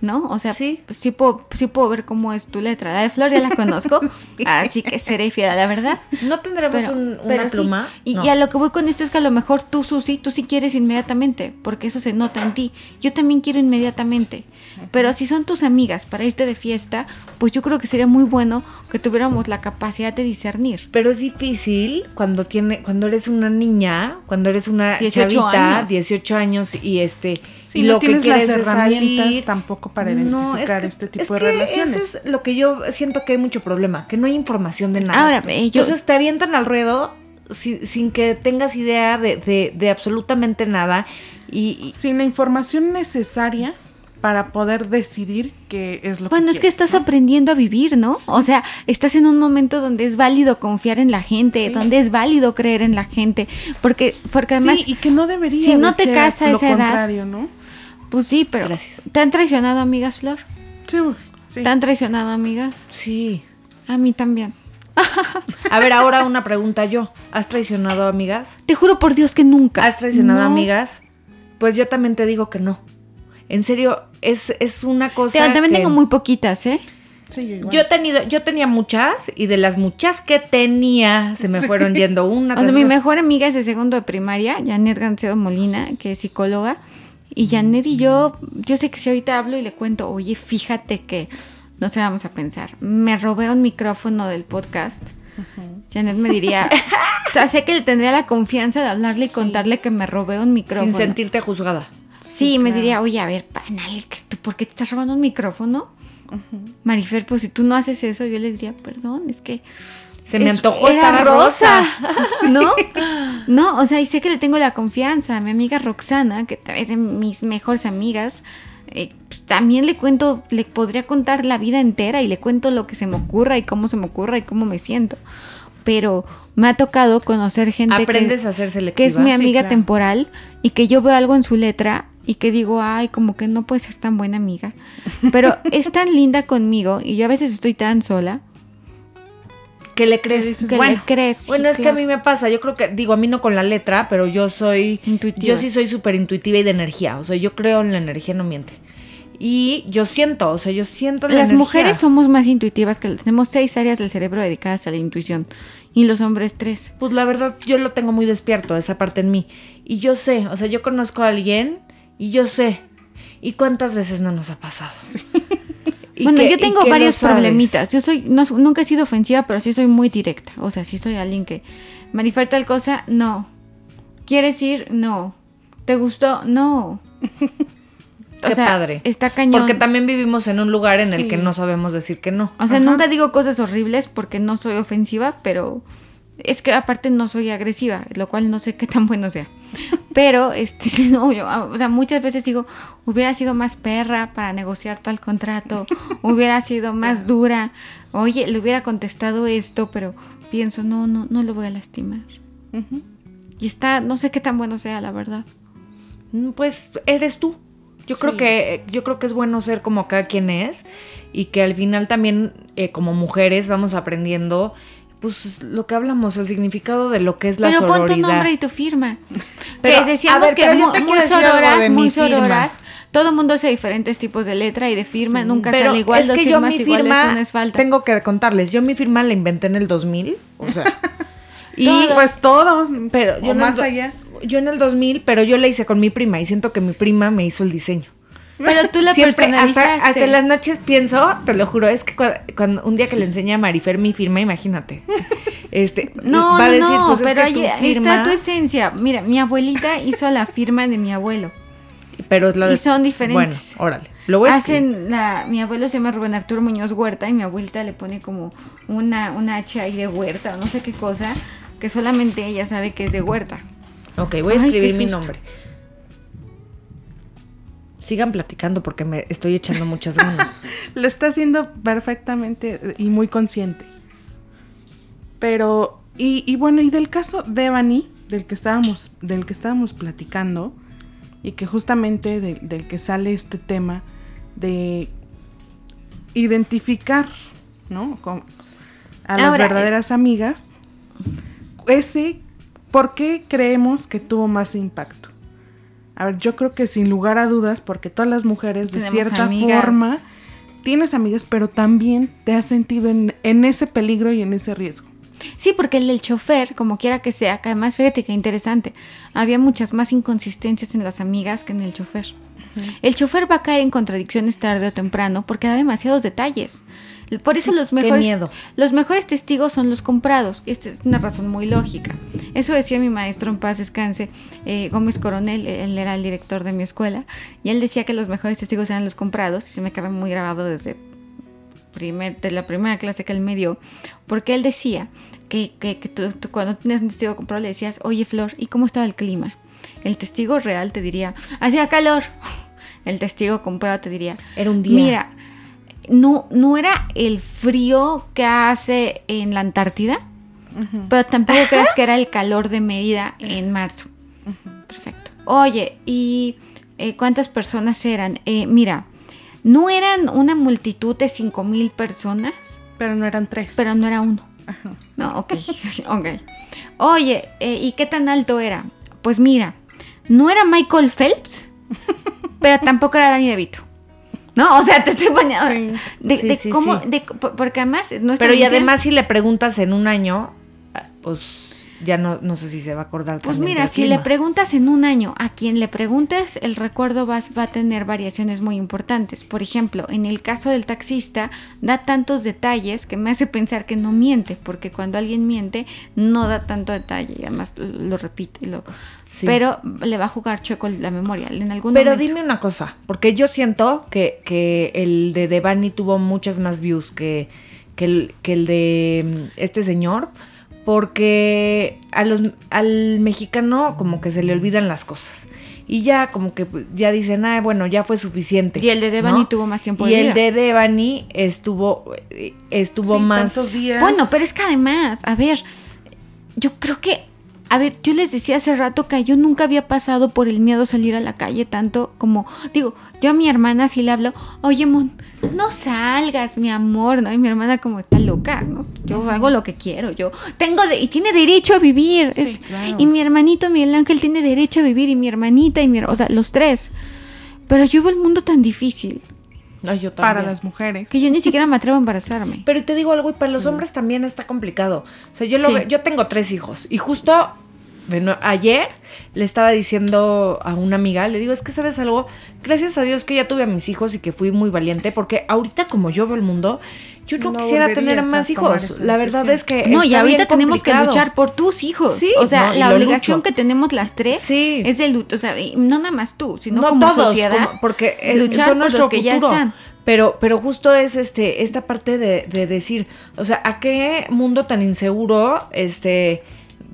¿No? O sea, Sí. pues sí puedo, sí puedo ver cómo es tu letra. La de Flor ya la conozco, así que seré fiel a la verdad. No tendremos Pero, un- pero una sí. pluma. Y, No. y a lo que voy con esto es que a lo mejor tú, Susi, tú sí quieres inmediatamente, porque eso se nota en ti. Yo también quiero inmediatamente. Pero si son tus amigas para irte de fiesta, pues yo creo que sería muy bueno que tuviéramos la capacidad de discernir. Pero es difícil cuando tiene, cuando eres una niña, cuando eres una 18 chavita, años. 18 años y este y no lo que las quieres es herramientas salir. tampoco para No, es identificar que- este es tipo de que relaciones. Eso es lo que yo siento que hay mucho problema, que no hay información de nada. Ahora, yo- Entonces te avientan al ruedo sin, sin que tengas idea de, de- de absolutamente nada y, y- Sin la información necesaria para poder decidir qué es lo Bueno, que es que estás ¿no? aprendiendo a vivir, ¿no? O sea, estás en un momento donde es válido confiar en la gente, donde es válido creer en la gente, porque, porque además, sí, y que no debería si no te casa a lo esa edad- contrario, ¿no? Pues sí, pero Gracias. ¿te han traicionado amigas, Flor? Sí, sí. ¿Te han traicionado amigas? sí. A mí también. A ver, ahora una pregunta yo. ¿Has traicionado amigas? Te juro por Dios que nunca. ¿Has traicionado No. amigas? Pues yo también te digo que no. En serio, es, es una cosa. Te- también que- tengo muy poquitas, ¿eh? Sí, yo igual. Yo he tenido, yo tenía muchas, y de las muchas que tenía, se me fueron yendo una. O sea, mi mejor amiga es de segundo de primaria, Janet Gancedo Molina, que es psicóloga. Y Janet y yo, yo sé que si ahorita hablo y le cuento, oye, fíjate que, no sé, vamos a pensar, me robé un micrófono del podcast. Janet me diría, o sea, sé que le tendría la confianza de hablarle y contarle que me robé un micrófono. Sin sentirte juzgada. Sí, me diría, oye, a ver, panal, ¿qué- tú ¿por qué te estás robando un micrófono? Marifer, pues si tú no haces eso, yo le diría, perdón, es que... Se me es- antojó, estaba rosa. ¿No? No, o sea, y sé que le tengo la confianza. Mi amiga Roxana, que es de mis mejores amigas, eh, pues, también le cuento, le podría contar la vida entera y le cuento lo que se me ocurra y cómo se me ocurra y cómo me siento. Pero me ha tocado conocer gente Aprendes que, a ser que es mi Sí, amiga claro. temporal y que yo veo algo en su letra y que digo, ay, como que no puede ser tan buena amiga. Pero es tan linda conmigo y yo a veces estoy tan sola que le crees. que bueno, le crees. sí, bueno, es que a mí me pasa, yo creo que, digo, a mí no con la letra, pero yo soy, Intuitiva. yo sí soy súper intuitiva y de energía, o sea, yo creo en la energía, no miente. Y yo siento, o sea, yo siento la Las energía. mujeres somos más intuitivas que tenemos seis áreas del cerebro dedicadas a la intuición y los hombres tres. Pues la verdad, yo lo tengo muy despierto, esa parte en mí. Y yo sé, o sea, yo conozco a alguien y yo sé. ¿Y cuántas veces no nos ha pasado? Y bueno, que- yo tengo varios problemitas. Yo soy, no, nunca he sido ofensiva, pero sí soy muy directa. O sea, sí soy alguien que Marifer tal cosa, no. ¿Quieres ir? No. ¿Te gustó? No. O Qué sea, padre. Está cañón. Porque también vivimos en un lugar en el que no sabemos decir que no. O sea, Ajá. nunca digo cosas horribles porque no soy ofensiva, pero Es que aparte no soy agresiva, lo cual no sé qué tan bueno sea. Pero, este, no, yo, ah, o sea, muchas veces digo, hubiera sido más perra para negociar tal contrato, hubiera sido más dura, oye, le hubiera contestado esto, pero pienso, no, no, no lo voy a lastimar. Y está, no sé qué tan bueno sea, la verdad. Mm, Pues eres tú. Yo creo que yo creo que es bueno ser como cada quien es y que al final también eh, como mujeres vamos aprendiendo pues lo que hablamos, el significado de lo que es la Pero pon tu sororidad. nombre y tu firma. Pero, que decíamos ver, que pero mu- muy, sororas, muy sororas. Todo el mundo hace diferentes tipos de letra y de firma, nunca Pero sale igual, es dos que yo firmas mi firma es falta. tengo que contarles, yo mi firma la inventé en el 2000, o sea, y. Pues todos, pero yo o en el más allá. Yo en el 2000, pero yo la hice con mi prima y siento que mi prima me hizo el diseño. Pero tú la Siempre, personalizaste. hasta, las noches pienso, te lo juro, es que cua- cuando, un día que le enseñé a Marifer mi firma, imagínate. Este, No, va a decir, no, pues, es pero que tu ahí firma- está tu esencia. Mira, mi abuelita hizo la firma de mi abuelo. pero es y son diferentes. Bueno, órale. Lo voy a escribir. Hacen la, mi abuelo se llama Rubén Arturo Muñoz Huerta y mi abuelita le pone como una, una H ahí de huerta o no sé qué cosa, que solamente ella sabe que es de huerta. Ok, voy a Ay, escribir mi nombre. Sigan platicando porque me estoy echando muchas ganas. Lo está haciendo perfectamente y muy consciente. Pero, y, y bueno, y del caso de Evany, del que estábamos, del que estábamos platicando, y que justamente de- del que sale este tema de identificar, ¿no? Con- a las Ahora, verdaderas amigas. Ese, ¿por qué creemos que tuvo más impacto? A ver, yo creo que sin lugar a dudas, porque todas las mujeres de Tenemos cierta amigas. forma tienes amigas, pero también te has sentido en, en ese peligro y en ese riesgo. Sí, porque el del chofer, como quiera que sea, que además fíjate que interesante, había muchas más inconsistencias en las amigas que en el chofer. El chofer va a caer en contradicciones tarde o temprano porque da demasiados detalles. Por eso los mejores miedo. los mejores testigos son los comprados. Esta es una razón muy lógica. Eso decía mi maestro en paz descanse, eh, Gómez Coronel, él era el director de mi escuela, y él decía que los mejores testigos eran los comprados, y se me quedó muy grabado desde primer, de la primera clase que él me dio, porque él decía que, que- que tú, tú cuando tienes un testigo comprado le decías, oye Flor, ¿y cómo estaba el clima? El testigo real te diría, hacía calor. El testigo comprado te diría, Era un día. Mira, no, no era el frío que hace en la Antártida, pero tampoco creas que era el calor de Mérida en marzo. Perfecto. Oye, ¿y eh, cuántas personas eran? Eh, mira, no eran una multitud de cinco mil personas, Pero no eran tres. pero no era uno. Ajá. No, ok, ok. Oye, eh, ¿y qué tan alto era? Pues mira, no era Michael Phelps, pero tampoco era Danny DeVito. No, o sea, te estoy poniendo... Sí. De, Sí, de sí, cómo, de- porque además no Pero y además si le preguntas en un año, ah, pues ya no, no sé si se va a acordar. Pues mira, si clima. le preguntas en un año a quien le preguntes, el recuerdo va, va a tener variaciones muy importantes. Por ejemplo, en el caso del taxista, da tantos detalles que me hace pensar que no miente, porque cuando alguien miente, no da tanto detalle y además lo, repite. y Lo, Sí. Pero le va a jugar chueco la memoria en algún Pero momento. dime una cosa, porque yo siento que, que el de Devani tuvo muchas más views que, que, el, que el de mm, este señor, porque a los, al mexicano como que se le olvidan las cosas. Y ya como que ya dicen, ah, bueno, ya fue suficiente. Y el de Devani ¿no? tuvo más tiempo Y de el vida. de Devani estuvo, estuvo Sí, más... tantos días. Bueno, pero es que además, a ver, yo creo que, a ver, yo les decía hace rato que yo nunca había pasado por el miedo a salir a la calle tanto como, digo, yo a mi hermana sí le hablo, oye, Mon, no salgas, mi amor, ¿no? Y mi hermana como está loca, ¿no? Yo hago lo que quiero, yo tengo, de- y tiene derecho a vivir. Sí, es- claro. Y mi hermanito Miguel Ángel tiene derecho a vivir, y mi hermanita, y mi, o sea, los tres. Pero yo veo el mundo tan difícil Ay, yo para las mujeres. que yo ni siquiera me atrevo a embarazarme. Pero te digo algo, y para los hombres también está complicado. O sea, yo, lo Sí. ve- yo tengo tres hijos y justo bueno, ayer le estaba diciendo a una amiga, le digo, es que sabes algo, gracias a Dios que ya tuve a mis hijos y que fui muy valiente, porque ahorita como yo veo el mundo, yo no, No quisiera tener a más hijos. La verdad es que... No, y ahorita bien tenemos que luchar por tus hijos. Sí, o sea, no, la obligación lucho. que tenemos las tres Sí. es de luchar. O sea, no nada más tú, sino no como todos, sociedad. como- porque eh, luchar son por los que ya futuro. están. Pero, pero justo es este, esta parte de, de decir, o sea, ¿a qué mundo tan inseguro este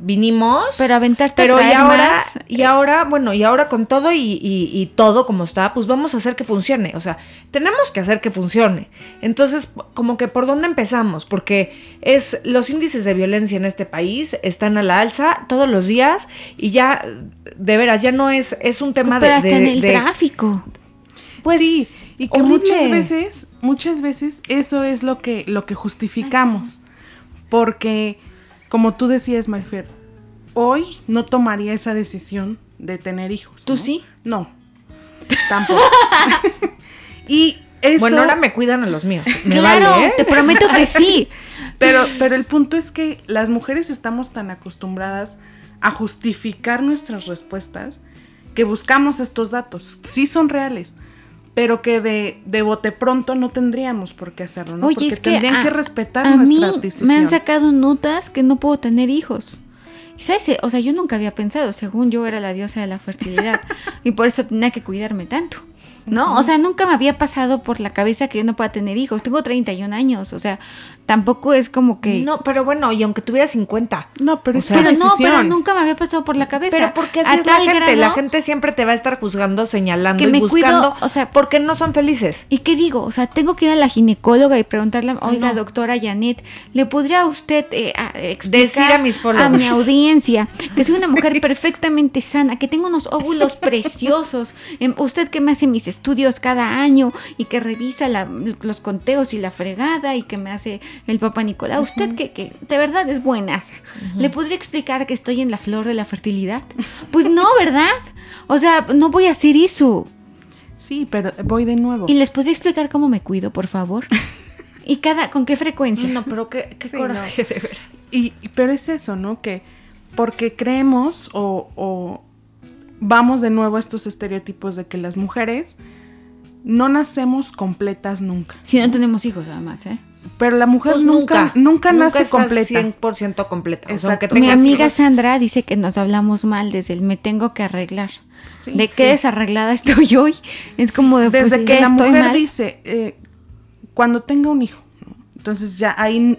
vinimos? Pero aventarte pero a y ahora, más, y eh, ahora, bueno, y ahora con todo y, y- y todo como está, pues vamos a hacer que funcione. O sea, tenemos que hacer que funcione. Entonces, como que por dónde empezamos, porque es los índices de violencia en este país están a la alza todos los días y ya, de veras, ya no es, es un tema pero de, hasta de- en el de- tráfico. pues, sí, y que horrible. muchas veces, muchas veces eso es lo que, lo que justificamos. Porque, como tú decías, Marifer, hoy no tomaría esa decisión de tener hijos. ¿Tú ¿no? sí? No, tampoco. y eso, Bueno, ahora me cuidan a los míos. Me claro, vale, ¿eh? te prometo que sí. Pero, pero el punto es que las mujeres estamos tan acostumbradas a justificar nuestras respuestas que buscamos estos datos. Sí son reales, pero que de, de bote pronto no tendríamos por qué hacerlo, ¿no? Oye, Porque es que tendrían a, que respetar a mí nuestra decisión. me han sacado notas que no puedo tener hijos. O sea, yo nunca había pensado, según yo era la diosa de la fertilidad y por eso tenía que cuidarme tanto. ¿No? O sea, nunca me había pasado por la cabeza que yo no pueda tener hijos. Tengo 31 años, o sea, tampoco es como que No, pero bueno, y aunque tuviera 50. No, pero O es sea, una Pero no, decisión. pero nunca me había pasado por la cabeza. Pero porque así A es la tal gente. grado- La gente siempre te va a estar juzgando, señalando Que y me cuido, buscando. o sea, porque no son felices. ¿Y qué digo? O sea, tengo que ir a la ginecóloga y preguntarle, oiga, no. doctora Janet, ¿le podría usted eh, a- explicar Decir a mis mi audiencia que soy una mujer perfectamente sana, que tengo unos óvulos preciosos? Em, usted que me hace mis estudios cada año y que revisa la- los conteos y la fregada y que me hace el papá Nicolás. Usted que, que de verdad es buena. ¿Le podría explicar que estoy en la flor de la fertilidad? Pues no, ¿verdad? O sea, no voy a hacer eso. Sí, pero voy de nuevo. ¿Y les podría explicar cómo me cuido, por favor? ¿Y cada, con qué frecuencia? No, pero qué, qué Sí, coraje, de veras. Y, y- pero es eso, ¿no? Que porque creemos o, o vamos de nuevo a estos estereotipos de que las mujeres no nacemos completas nunca. Si no tenemos hijos, además, ¿eh? Pero la mujer Pues nunca, nunca, nace estás completa. 100% completa. O sea, Mi amiga hijos- Sandra dice que nos hablamos mal desde el me tengo que arreglar. Sí, de sí. qué desarreglada estoy hoy. Es como de pues, Desde ¿qué que la estoy mujer mal. dice, eh, cuando tenga un hijo, entonces ya ahí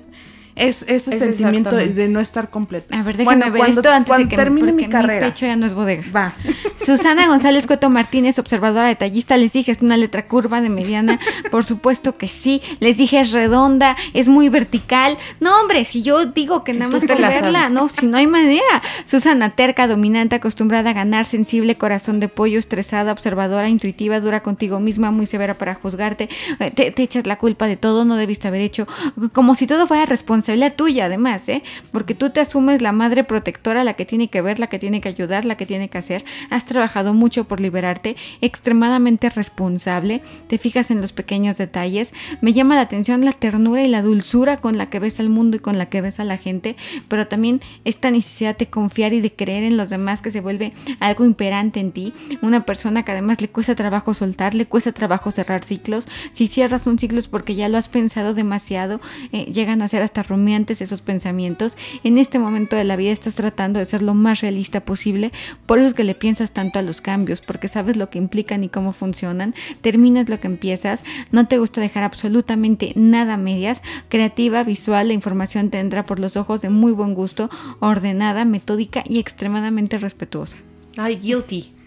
es ese Es sentimiento de, no estar completa. A ver, déjame ver esto antes cuando de que termine mi carrera. pecho ya no es bodega. Va. Susana González Cueto Martínez, observadora detallista, les dije, es una letra curva de mediana, por supuesto que sí, les dije es redonda, es muy vertical. No, hombre, si yo digo que Si nada más la verla, no, si no hay manera. Susana terca, dominante, acostumbrada a ganar, sensible, corazón de pollo, estresada, observadora, intuitiva, dura contigo misma, muy severa para juzgarte, eh, te, te echas la culpa de todo, no debiste haber hecho, como si todo fuera responsabilidad tuya, además, ¿eh? Porque tú te asumes la madre protectora, la que tiene que ver, la que tiene que ayudar, la que tiene que hacer. Has trabajado mucho por liberarte, extremadamente responsable, te fijas en los pequeños detalles. Me llama la atención la ternura y la dulzura con la que ves al mundo y con la que ves a la gente, pero también esta necesidad de confiar y de creer en los demás que se vuelve algo imperante en ti. Una persona que además le cuesta trabajo soltar, le cuesta trabajo cerrar ciclos. Si cierras un ciclo es porque ya lo has pensado demasiado, eh, llegan a ser hasta rumiantes esos pensamientos. En este momento de la vida estás tratando de ser lo más realista posible, por eso es que le piensas tanto a los cambios, porque sabes lo que implican y cómo funcionan, terminas lo que empiezas, no te gusta dejar absolutamente nada medias, creativa, visual, la información te entra por los ojos de muy buen gusto, ordenada, metódica y extremadamente respetuosa. Ay, guilty.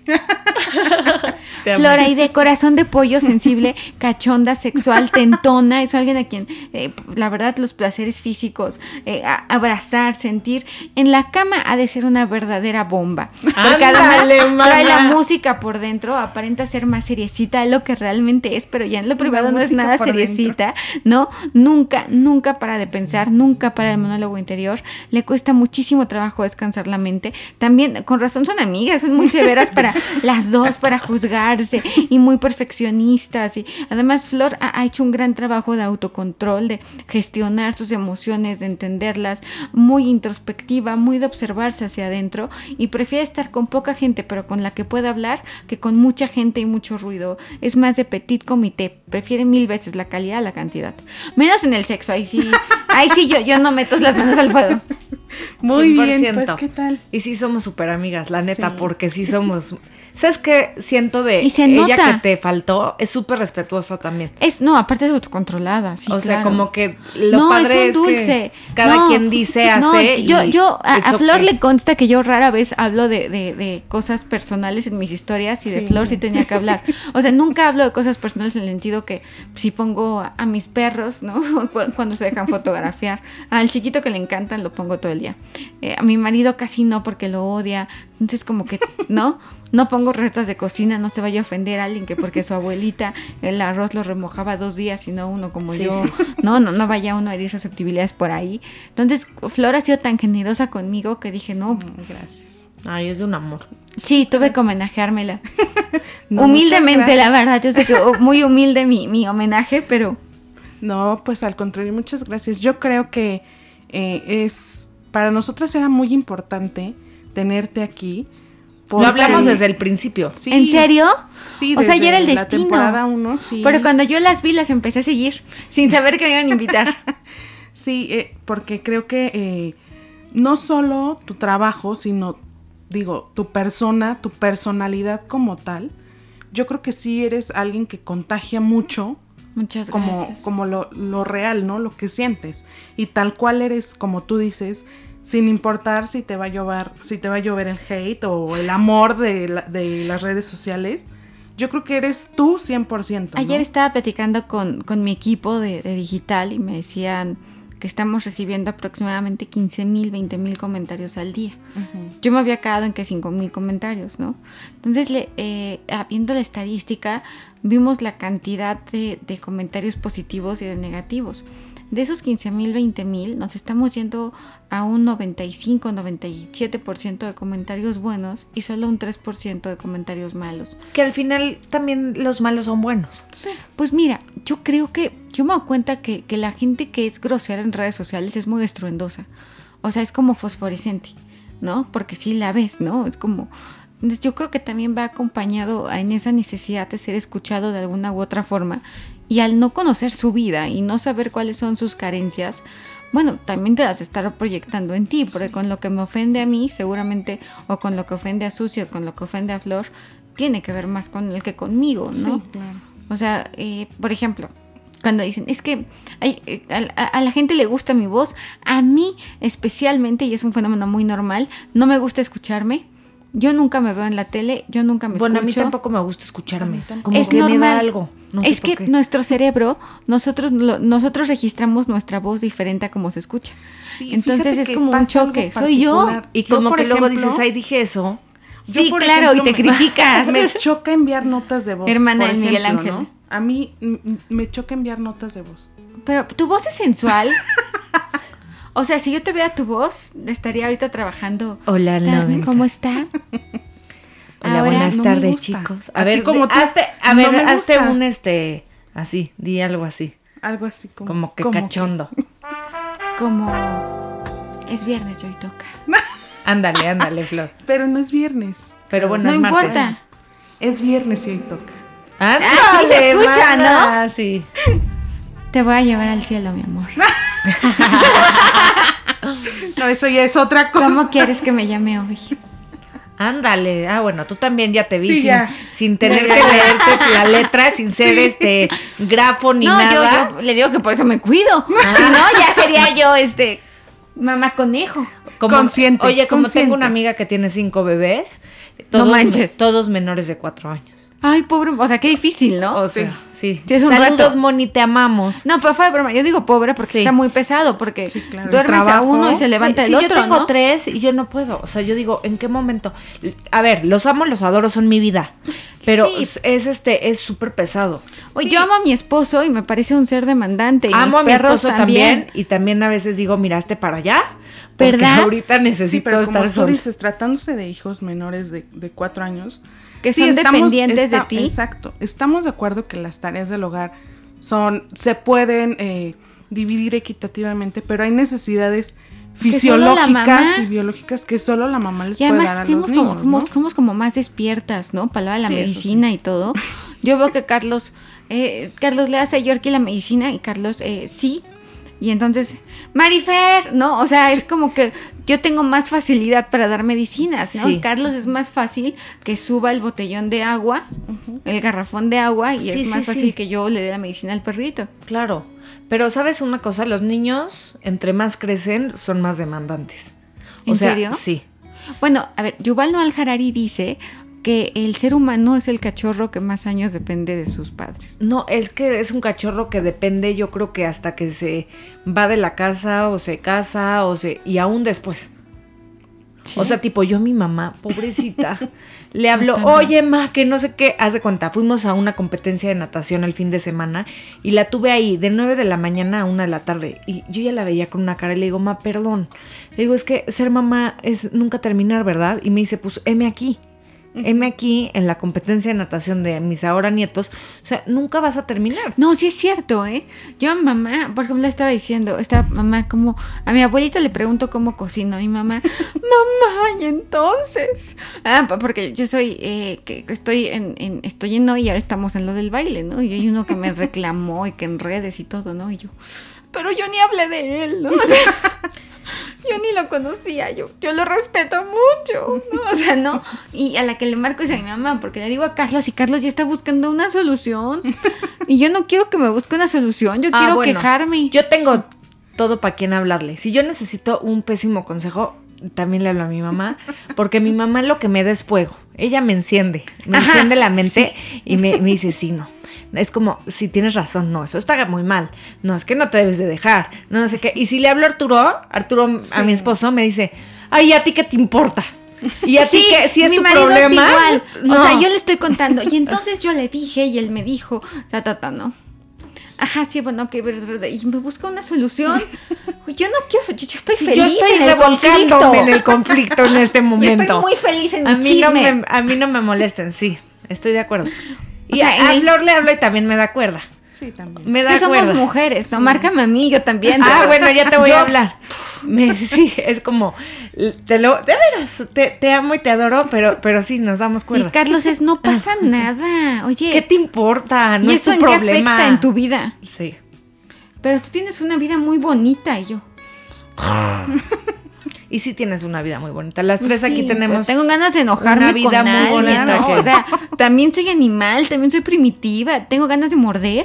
Flora y de corazón de pollo, sensible, cachonda, sexual, tentona, es alguien a quien, eh, la verdad, los placeres físicos, eh, abrazar, sentir, en la cama ha de ser una verdadera bomba. Porque además trae la música por dentro, aparenta ser más seriecita de lo que realmente es, pero ya en lo privado no es nada dentro. seriecita, ¿no? Nunca, nunca para de pensar, nunca para el monólogo interior, le cuesta muchísimo trabajo descansar la mente. También, con razón, son amigas, son muy severas para las dos, para juzgarse y muy perfeccionistas. Y además, Flor ha, hecho un gran trabajo de autocontrol, de gestionar sus emociones, de entenderlas, muy introspectiva, muy de observarse hacia adentro y prefiere estar con poca gente, pero con la que pueda hablar, que con mucha gente y mucho ruido. Es más de petit comité, prefiere mil veces la calidad a la cantidad. Menos en el sexo, ahí sí, ahí sí yo, yo no meto las manos al fuego. Muy bien, 100%. pues, ¿qué tal? Y sí somos súper amigas, la neta, Sí. porque sí somos, ¿Sabes qué? Siento de Y se ella nota. que te faltó, es súper respetuosa también. Es, no, aparte es autocontrolada, sí, o sea, como que lo no, padre es un dulce. que cada No, quien dice, no, hace. yo, y yo a, Flor okay. le consta que yo rara vez hablo de, de- de cosas personales en mis historias y de. Flor sí tenía que hablar. O sea, nunca hablo de cosas personales en el sentido que si pongo a, a mis perros, ¿no? Cu- Cuando se dejan fotografiar. Al chiquito que le encantan lo pongo todo el día. Eh, a mi marido casi no porque lo odia. Entonces como que, ¿no? No pongo recetas de cocina, no se vaya a ofender a alguien que porque su abuelita el arroz lo remojaba dos días y no uno como Sí, yo. sí. No, no, no vaya uno a herir susceptibilidades por ahí. Entonces, Flor ha sido tan generosa conmigo que dije, no, Mm, Gracias. Ay, es de un amor. sí, tuve que homenajeármela. No, Humildemente, la verdad. Yo sé que oh, muy humilde mi, mi homenaje, pero No, pues al contrario, muchas gracias. Yo creo que eh, es para nosotras era muy importante tenerte aquí. Lo porque- hablamos desde el principio. Sí, ¿en serio? Sí, O sea, ya era el la destino. temporada uno, sí. Pero cuando yo las vi, las empecé a seguir, sin saber que me iban a invitar. Sí, eh, porque creo que eh, no solo tu trabajo, sino, digo, tu persona, tu personalidad como tal, yo creo que sí eres alguien que contagia mucho Muchas como, gracias. como lo, lo real, ¿no? Lo que sientes. Y tal cual eres, como tú dices, sin importar si te va a llover, si te va a llover el hate o el amor de, la- de las redes sociales. Yo creo que eres tú 100%. ¿no? Ayer estaba platicando con, con mi equipo de, de digital y me decían que estamos recibiendo aproximadamente 15 mil, 20 mil comentarios al día. Yo me había quedado en que 5 mil comentarios, ¿no? Entonces, le, eh, viendo la estadística, vimos la cantidad de, de comentarios positivos y de negativos. De esos 15 mil, 20 mil, nos estamos yendo a un 95, 97% de comentarios buenos y solo un 3% de comentarios malos. Que al final también los malos son buenos. Sí. Pues mira, yo creo que yo me doy cuenta que, que la gente que es grosera en redes sociales es muy estruendosa. O sea, es como fosforescente, ¿no? Porque sí la ves, ¿no? Es como... Entonces yo creo que también va acompañado en esa necesidad de ser escuchado de alguna u otra forma. Y al no conocer su vida y no saber cuáles son sus carencias, bueno, también te las estar proyectando en ti, porque con lo que me ofende a mí, seguramente, o con lo que ofende a Sucio, o con lo que ofende a Flor, tiene que ver más con él que conmigo, ¿no? Sí, claro. O sea, eh, por ejemplo, cuando dicen, es que hay- eh, a, a- a la gente le gusta mi voz, a mí especialmente, y es un fenómeno muy normal, no me gusta escucharme. Yo nunca me veo en la tele, yo nunca me bueno, a mí escucho. tampoco me gusta escucharme. Como es que normal. me da algo. No es que qué. nuestro cerebro, nosotros, lo- nosotros registramos nuestra voz diferente a como se escucha. Sí, Entonces es como un choque. Soy yo. Y como que luego dices, ay, dije eso. yo, sí, claro, y te me- criticas. Me choca enviar notas de voz. Hermana de Miguel Ángel. ¿no? A mí me choca enviar notas de voz. Pero tu voz es sensual. o sea, si yo tuviera tu voz, estaría ahorita trabajando. Hola, noventa. ¿Cómo están? Hola, Ahora buenas no tardes, chicos. A Así ver, como tú, hazte, a no ver, me hazte un este, así, di algo así, Algo así como. como que como cachondo. Como es viernes, yo y toca. Ándale, ándale, Flor. Pero no es viernes. Pero bueno, no es martes. importa. Es viernes y hoy toca. Ándale, Ah, sí se escucha, mana, Sí. Te voy a llevar al cielo, mi amor. No, eso ya es otra cosa. ¿Cómo quieres que me llame hoy? Ándale. Ah, bueno, tú también ya te vi Sí, sin, ya. sin tener que leerte la letra, sin ser este grafo ni no, yo, nada. yo le digo que por eso me cuido. Si no, ya sería yo este mamá conejo. Como- Consciente, Oye, como consciente. tengo una amiga que tiene cinco bebés, todos, manches. todos menores de cuatro años. Ay, pobre, o sea, qué difícil, ¿no? O sea, sí. Sí, un Saludos, reto. Moni, te amamos. No, pero fue de broma. Yo digo pobre porque Sí. está muy pesado, porque Sí, claro, duermes a uno y se levanta Sí, el yo otro, tengo ¿no? tres y yo no puedo. O sea, yo digo, ¿en qué momento? A ver, los amo, los adoro, son mi vida. Pero Sí. es, es, este, es súper pesado. Oye, Sí. yo amo a mi esposo y me parece un ser demandante. Y amo mis a mi esposo también. y también a veces digo, miraste para allá. Porque ¿Verdad? ahorita Sí, necesito pero como estar tú sola. dices, tratándose de hijos menores de, de cuatro años. Que sí, son estamos- dependientes de está- ti. Exacto. Estamos de acuerdo que las tareas del hogar son, se pueden eh, dividir equitativamente, pero hay necesidades fisiológicas y biológicas que solo la mamá les Y puede dar además a los como, niños, como, ¿no? somos como más despiertas, ¿no? Palabra de la Sí, medicina y todo. Yo veo que Carlos, eh, Carlos le hace a Yorkie la medicina y Carlos, eh, sí, Y entonces, Marifer, ¿no? O sea, es como que yo tengo más facilidad para dar medicinas, ¿no? Sí. Carlos es más fácil que suba el botellón de agua, el garrafón de agua, y Sí, es más sí. fácil que yo le dé la medicina al perrito. Claro. Pero sabes una cosa, los niños, entre más crecen, son más demandantes. O ¿En sea, serio? Sí. Bueno, a ver, Yuval Noah Harari dice que el ser humano es el cachorro que más años depende de sus padres. No, es que es un cachorro que depende, yo creo que hasta que se va de la casa o se casa o se y aún después. O sea, tipo yo a mi mamá, pobrecita, le hablo, oye ma, que no sé qué, haz de cuenta, fuimos a una competencia de natación el fin de semana y la tuve ahí de 9 de la mañana a 1 de la tarde y yo ya la veía con una cara y le digo, ma, perdón. Le digo, es que ser mamá es nunca terminar, ¿verdad? Y me dice, pues, heme aquí. Heme aquí en la competencia de natación de mis ahora nietos. O sea, nunca vas a terminar. No, sí es cierto, ¿eh? Yo a mamá, por ejemplo, estaba diciendo, esta mamá como, a mi abuelita le pregunto cómo cocino, a mi mamá, mamá, y entonces, ah, porque yo soy, eh, que estoy en, en- estoy en hoy y ahora estamos en lo del baile, ¿no? Y hay uno que me reclamó y que en redes y todo, ¿no? Y yo, pero yo ni hablé de él, ¿no? O sea, yo ni lo conocía, yo, yo lo respeto mucho, ¿no? O sea, no. Y a la que le marco es a mi mamá, porque le digo a Carlos y Carlos ya está buscando una solución. Y yo no quiero que me busque una solución, yo Ah, quiero bueno. quejarme. Yo tengo todo para quien hablarle. Si yo necesito un pésimo consejo, también le hablo a mi mamá, porque mi mamá lo que me da es fuego. Ella me enciende, me Ajá, enciende la mente y me, me dice, sí, no. Es como, si tienes razón, no, eso está muy mal. No, es que no te debes de dejar. No, no sé qué. Y si le hablo a Arturo, Arturo, a mi esposo, me dice, ay, ¿a ti qué te importa? Y a ti que si es mi tu marido es problema. igual. no. O sea, yo le estoy contando. Y entonces yo le dije y él me dijo, ta, ta, ta, ¿no? Ajá, sí, bueno, que y me busca una solución. Yo no quiero, yo, yo estoy feliz yo estoy en el revolcándome conflicto. en el conflicto en este Yo momento. estoy muy feliz en a mí, chisme. no me, a mí no me molesten, sí, estoy de acuerdo. Y sea, a, a el- Flor le hablo y también me da cuerda. Sí, también. Me Es da que somos cuerda. mujeres, no, márcame a mí, yo también. Ah, bueno, ya te voy Yo- a hablar. Me- sí, es como, te lo, de veras, te, te amo y te adoro, pero, pero sí, nos damos Y cuerda. Carlos es, no pasa nada. Oye, ¿Qué te importa? No ¿y es tu en qué problema. afecta en tu vida? Sí. Pero tú tienes una vida muy bonita y yo. Y sí tienes una vida muy bonita. Las tres Pues Sí, aquí tenemos. pero tengo ganas de enojarme una vida con muy alguien, bonita ¿no? que- O sea, también soy animal, también soy primitiva, tengo ganas de morder,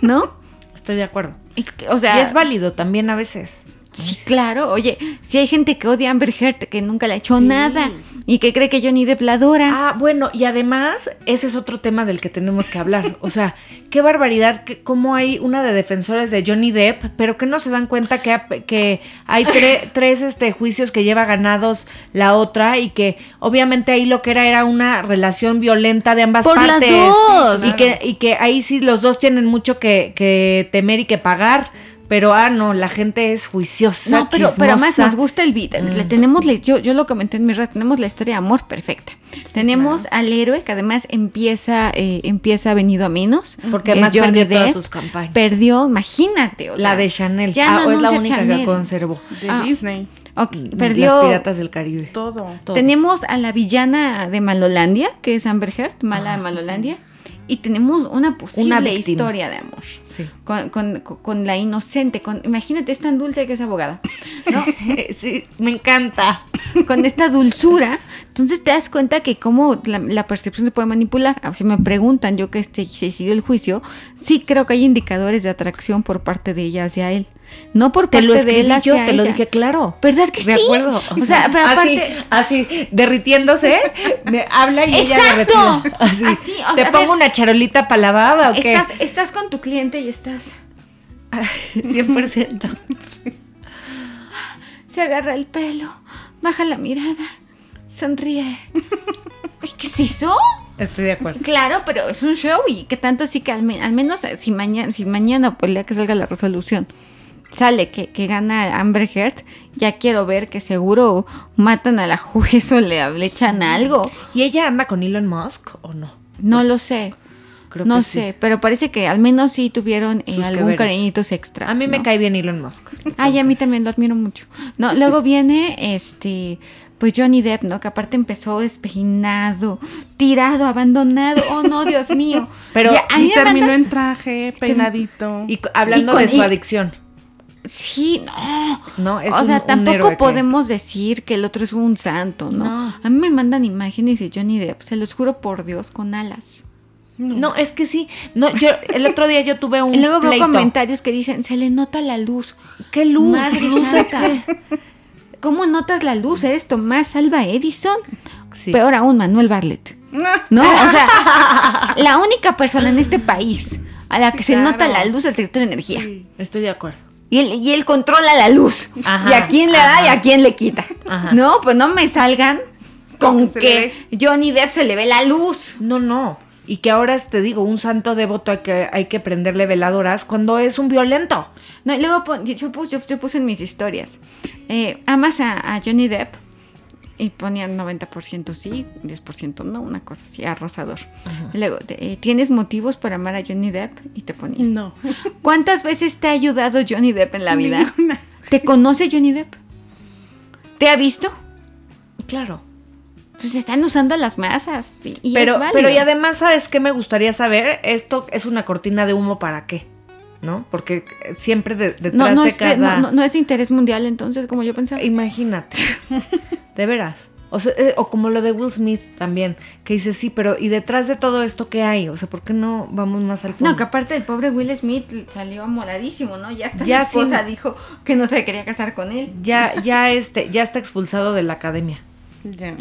¿no? Estoy de acuerdo. Y O sea, y es válido también a veces. Sí, claro. Oye, si hay gente que odia a Amber Heard, que nunca le ha hecho Sí. nada y que cree que Johnny Depp la adora. Ah, bueno, y además, ese es otro tema del que tenemos que hablar. O sea, qué barbaridad, que cómo hay una de defensores de Johnny Depp, pero que no se dan cuenta que, que hay tre- tres este, juicios que lleva ganados la otra y que obviamente ahí lo que era era una relación violenta de ambas Por las partes. dos. Y, que, y que ahí sí los dos tienen mucho que, que temer y que pagar. Pero, ah, no, la gente es juiciosa. No, pero, pero además nos gusta el beat. Le Mm. tenemos, la- yo, yo lo comenté en mi red, tenemos la historia de amor perfecta. tenemos al héroe que además empieza, eh, empieza venido a menos. Porque que además perdió todas sus campañas. Perdió, imagínate. o La sea, de Chanel. Ya ah, no o es la única que Chanel. conservó. De Ah. Disney. Ok, Las perdió. piratas del Caribe. Todo. Todo. Tenemos a la villana de Malolandia, que es Amber Heard, mala de Malolandia. Y tenemos una posible Una historia de amor. Sí. Con, con- con- la inocente, con, imagínate, es tan dulce que es abogada, ¿no? sí, me encanta. con esta dulzura. Entonces te das cuenta que como la, la percepción se puede manipular. Ah, Si me preguntan, yo que este, se decidió el juicio, sí creo que hay indicadores de atracción por parte de ella hacia él. No por Te parte lo de él hacia yo, te lo ella. dije claro. ¿Verdad que de sí? acuerdo. O sea, aparte- así, derritiéndose, me habla y ella Exacto. derretida. Así. Así, o ¿Te sea, pongo ver. una charolita para lavada o qué? Estás, estás con tu cliente y estás... 100%. Se agarra el pelo, baja la mirada, sonríe. ¿Qué es eso? Estoy de acuerdo. Claro, pero es un show y que tanto así que al, me- al menos eh, si mañana, si mañana, pues ya que salga la resolución, sale que, que gana Amber Heard, ya quiero ver que seguro matan a la juez o le, le echan algo. ¿Y ella anda con Elon Musk o no? No lo sé, Creo no que sé, sí. pero parece que al menos sí tuvieron eh, algún cariñitos extras. A mí me cae bien Elon Musk. Ay, a mí también lo admiro mucho. No, luego viene este pues Johnny Depp, ¿no? Que aparte empezó despeinado, tirado, abandonado. Oh, no, Dios mío. Pero- Y terminó manda- en traje, peinadito. Y hablando Y con- de su y- adicción. Sí, no. No, es o sea, un tampoco héroe que- podemos decir que el otro es un santo, ¿no? No. A mí me mandan imágenes de Johnny Depp, se los juro por Dios, con alas. No, es que sí. No, yo el otro día yo tuve un Y luego veo pleito. comentarios que dicen, se le nota la luz. ¿Qué luz? Madre ¿Luz. ¿Cómo notas la luz? ¿Eres Tomás Alba Edison? Sí. Peor aún, Manuel Barlet. No, o sea, la única persona en este país a la Sí, que se claro. nota la luz es el sector de energía. Sí. Estoy de acuerdo. Y él, y él controla la luz. Ajá, y a quién le da y a quién le quita. Ajá. No, pues no me salgan Con que que Johnny Depp se le ve la luz. No, no. Y que ahora te digo, un santo devoto hay que, hay que prenderle veladoras cuando es un violento. No, y luego pon- yo, yo puse, yo- yo puse en mis historias. eh, ¿Amas a, a Johnny Depp? Y ponían 90% sí, 10% no, una cosa así, arrasador. Luego, eh, ¿tienes motivos para amar a Johnny Depp? Y te ponían. No. ¿Cuántas veces te ha ayudado Johnny Depp en la vida? Ninguna. ¿Te conoce Johnny Depp? ¿Te ha visto? Claro. Pues están usando las masas. y- pero, es válido. pero y además, ¿sabes qué me gustaría saber? Esto es una cortina de humo para qué, ¿no? Porque siempre de- detrás no, no, de es cada... no, no- no es interés mundial entonces, como yo pensaba. Imagínate. de veras. O, sea, eh, o como lo de Will Smith también, que dice, sí, pero ¿y detrás de todo esto qué hay? O sea, ¿por qué no vamos más al fondo? No, que aparte el pobre Will Smith salió amoladísimo, ¿no? Ya hasta Ya esposa sin- dijo que no se quería casar con él. Ya, ya, este, ya está expulsado de la academia.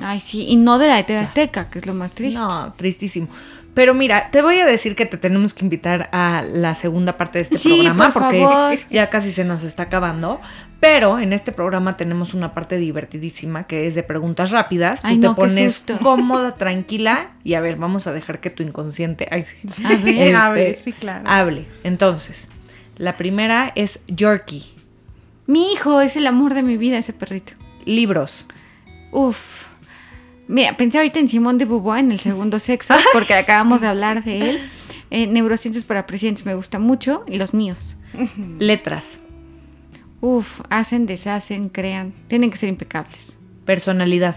Ay, sí, y no de la TV Azteca, que es lo más triste. No, tristísimo. Pero mira, te voy a decir que te tenemos que invitar a la segunda parte de este Sí, programa por porque favor. ya casi se nos está acabando. Pero en este programa tenemos una parte divertidísima que es de preguntas rápidas. Tú Ay, te no, qué pones susto. cómoda, tranquila y a ver, vamos a dejar que tu inconsciente ay, sí. A ver. Este, Hable, sí, claro. Hable. Entonces, la primera es Yorkie. Mi hijo es el amor de mi vida, ese perrito. Libros. Uf. Mira, pensé ahorita en Simón de Beauvoir en el segundo sexo, porque acabamos de hablar de él. Eh, Neurociencias para presidentes me gusta mucho, y los míos. Letras. Uf, hacen, deshacen, crean. Tienen que ser impecables. Personalidad.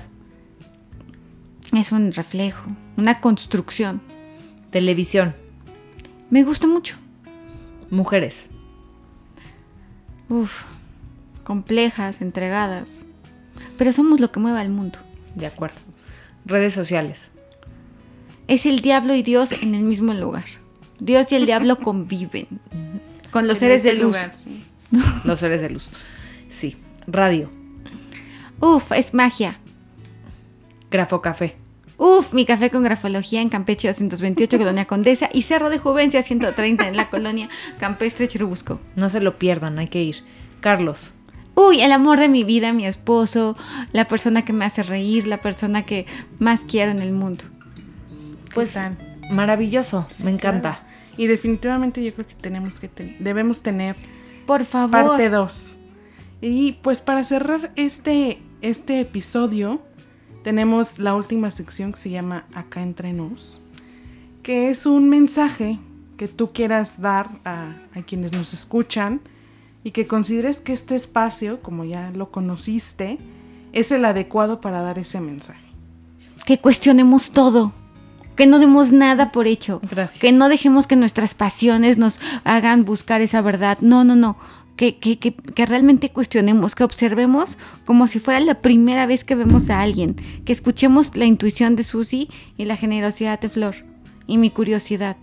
Es un reflejo, una construcción. Televisión. Me gusta mucho. Mujeres. Uf, complejas, entregadas. Pero somos lo que mueve al mundo. De acuerdo. Redes sociales. Es el diablo y Dios en el mismo lugar. Dios y el diablo conviven. Con los En seres de luz. lugar, sí. Los seres de luz. Sí. Radio. Uf, es magia. Grafo Café. Uf, mi café con grafología en Campeche 228, Colonia Condesa, y Cerro de Juvencia 130 en la colonia Campestre Chirubusco. No se lo pierdan, hay que ir. Carlos. Uy, el amor de mi vida, mi esposo, la persona que me hace reír, la persona que más quiero en el mundo. Pues maravilloso, Sí, me encanta. claro. Y definitivamente yo creo que tenemos que ten- debemos tener Por favor. parte 2. Y pues para cerrar este, este episodio, tenemos la última sección que se llama Acá entre nos, que es un mensaje que tú quieras dar a, a quienes nos escuchan y que consideres que este espacio, como ya lo conociste, es el adecuado para dar ese mensaje. que cuestionemos todo, que no demos nada por hecho, Gracias. que no dejemos que nuestras pasiones nos hagan buscar esa verdad. No, no, no. Que, que, que, que realmente cuestionemos, que observemos como si fuera la primera vez que vemos a alguien, que escuchemos la intuición de Susi y la generosidad de Flor y mi curiosidad,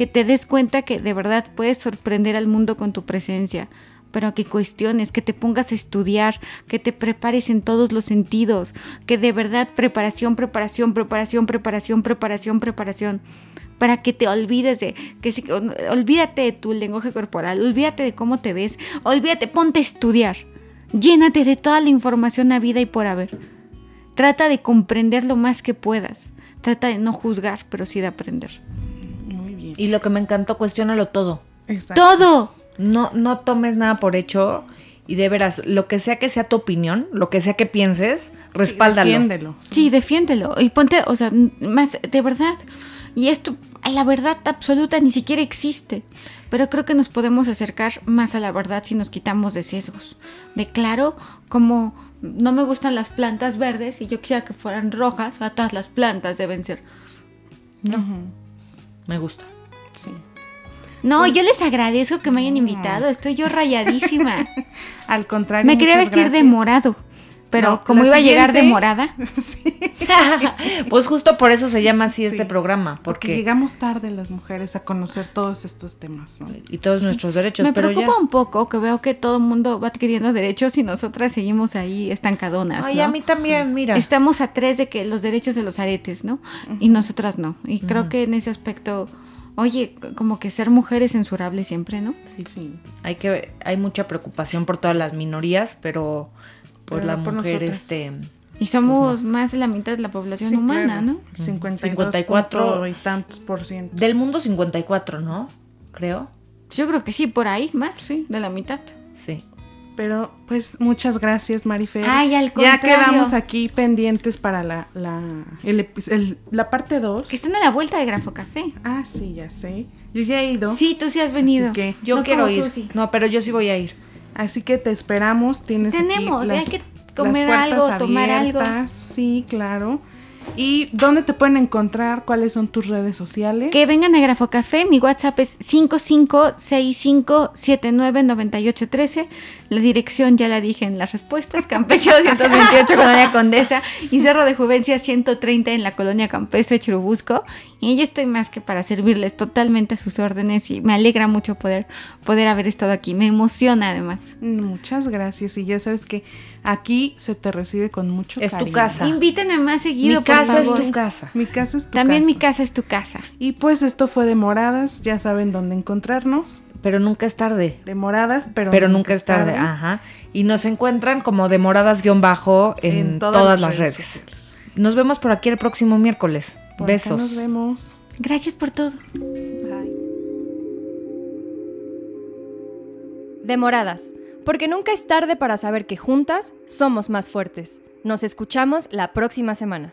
que te des cuenta que de verdad puedes sorprender al mundo con tu presencia, pero que cuestiones, que te pongas a estudiar, que te prepares en todos los sentidos, que de verdad preparación, preparación, preparación, preparación, preparación, preparación, para que te olvides de, que olvídate de tu lenguaje corporal, olvídate de cómo te ves, olvídate, ponte a estudiar, llénate de toda la información a vida y por haber. Trata de comprender lo más que puedas, trata de no juzgar, pero sí de aprender. Bien. Y lo que me encantó, cuestiónalo todo. Exacto. Todo. No, no tomes nada por hecho y de veras, lo que sea que sea tu opinión, lo que sea que pienses, respáldalo. Defiéndelo. Sí, defiéndelo. Y ponte, o sea, más de verdad. Y esto, la verdad absoluta ni siquiera existe. Pero creo que nos podemos acercar más a la verdad si nos quitamos de sesgos. De claro, como no me gustan las plantas verdes y yo quisiera que fueran rojas, a todas las plantas deben ser. Me gusta. Sí. No, yo les agradezco que me hayan invitado. Estoy yo rayadísima. Al contrario. Me quería vestir de morado. Pero No, como iba a llegar de morada, pues justo por eso se llama así este programa, Porque porque llegamos tarde las mujeres a conocer todos estos temas, ¿no? y todos nuestros derechos, me pero preocupa ya. un poco que veo que todo el mundo va adquiriendo derechos y nosotras seguimos ahí estancadonas. Ay, ¿no? a mí también, mira. Estamos a tres de que los derechos de los aretes, ¿no? Y nosotras no. Y creo que en ese aspecto, oye, como que ser mujer es censurable siempre, ¿no? Sí, sí. Hay que hay mucha preocupación por todas las minorías, pero por Pero la por mujer nosotras. este Y somos más de la mitad de la población Sí, humana, claro. ¿no? 52 54 y tantos por ciento. del mundo 54, ¿no? Creo. Yo creo que sí, por ahí más Sí. de la mitad. Sí. Pero pues muchas gracias, Marifer. Ay, al Ya quedamos aquí pendientes para la, la, el epi- el- la parte 2. Que están a la vuelta de Grafo Café. Ah, sí, ya sé. Yo ya he ido. Sí, tú sí has venido. Así que, Yo No quiero ir. Susi. No, pero yo sí voy a ir. así que te esperamos. Tienes aquí Tenemos, hay que comer algo, tomar algo. Sí, claro. ¿Y dónde te pueden encontrar? ¿Cuáles son tus redes sociales? Que vengan a Grafo Café, mi WhatsApp es 5565799813. La dirección ya la dije en las respuestas, Campeche 228 Colonia Condesa y Cerro de Juvencia 130 en la Colonia Campestre Churubusco. Y yo estoy más que para servirles totalmente a sus órdenes y me alegra mucho poder, poder haber estado aquí. Me emociona además. Muchas gracias. Y ya sabes que aquí se te recibe con mucho Es tu cariño. casa. Invítenme más seguido, Mi por casa es tu casa. Mi casa es tu También mi casa. es tu casa. Y pues esto fue de moradas. Ya saben dónde encontrarnos. Pero nunca es tarde. De moradas, pero, Pero nunca es tarde. Ajá. Y nos encuentran como demoradas-bajo en, todas, las redes. Nos vemos por aquí el próximo miércoles. Por acá Besos. nos vemos. Gracias por todo. Bye. Demoradas, porque nunca es tarde para saber que juntas somos más fuertes. Nos escuchamos la próxima semana.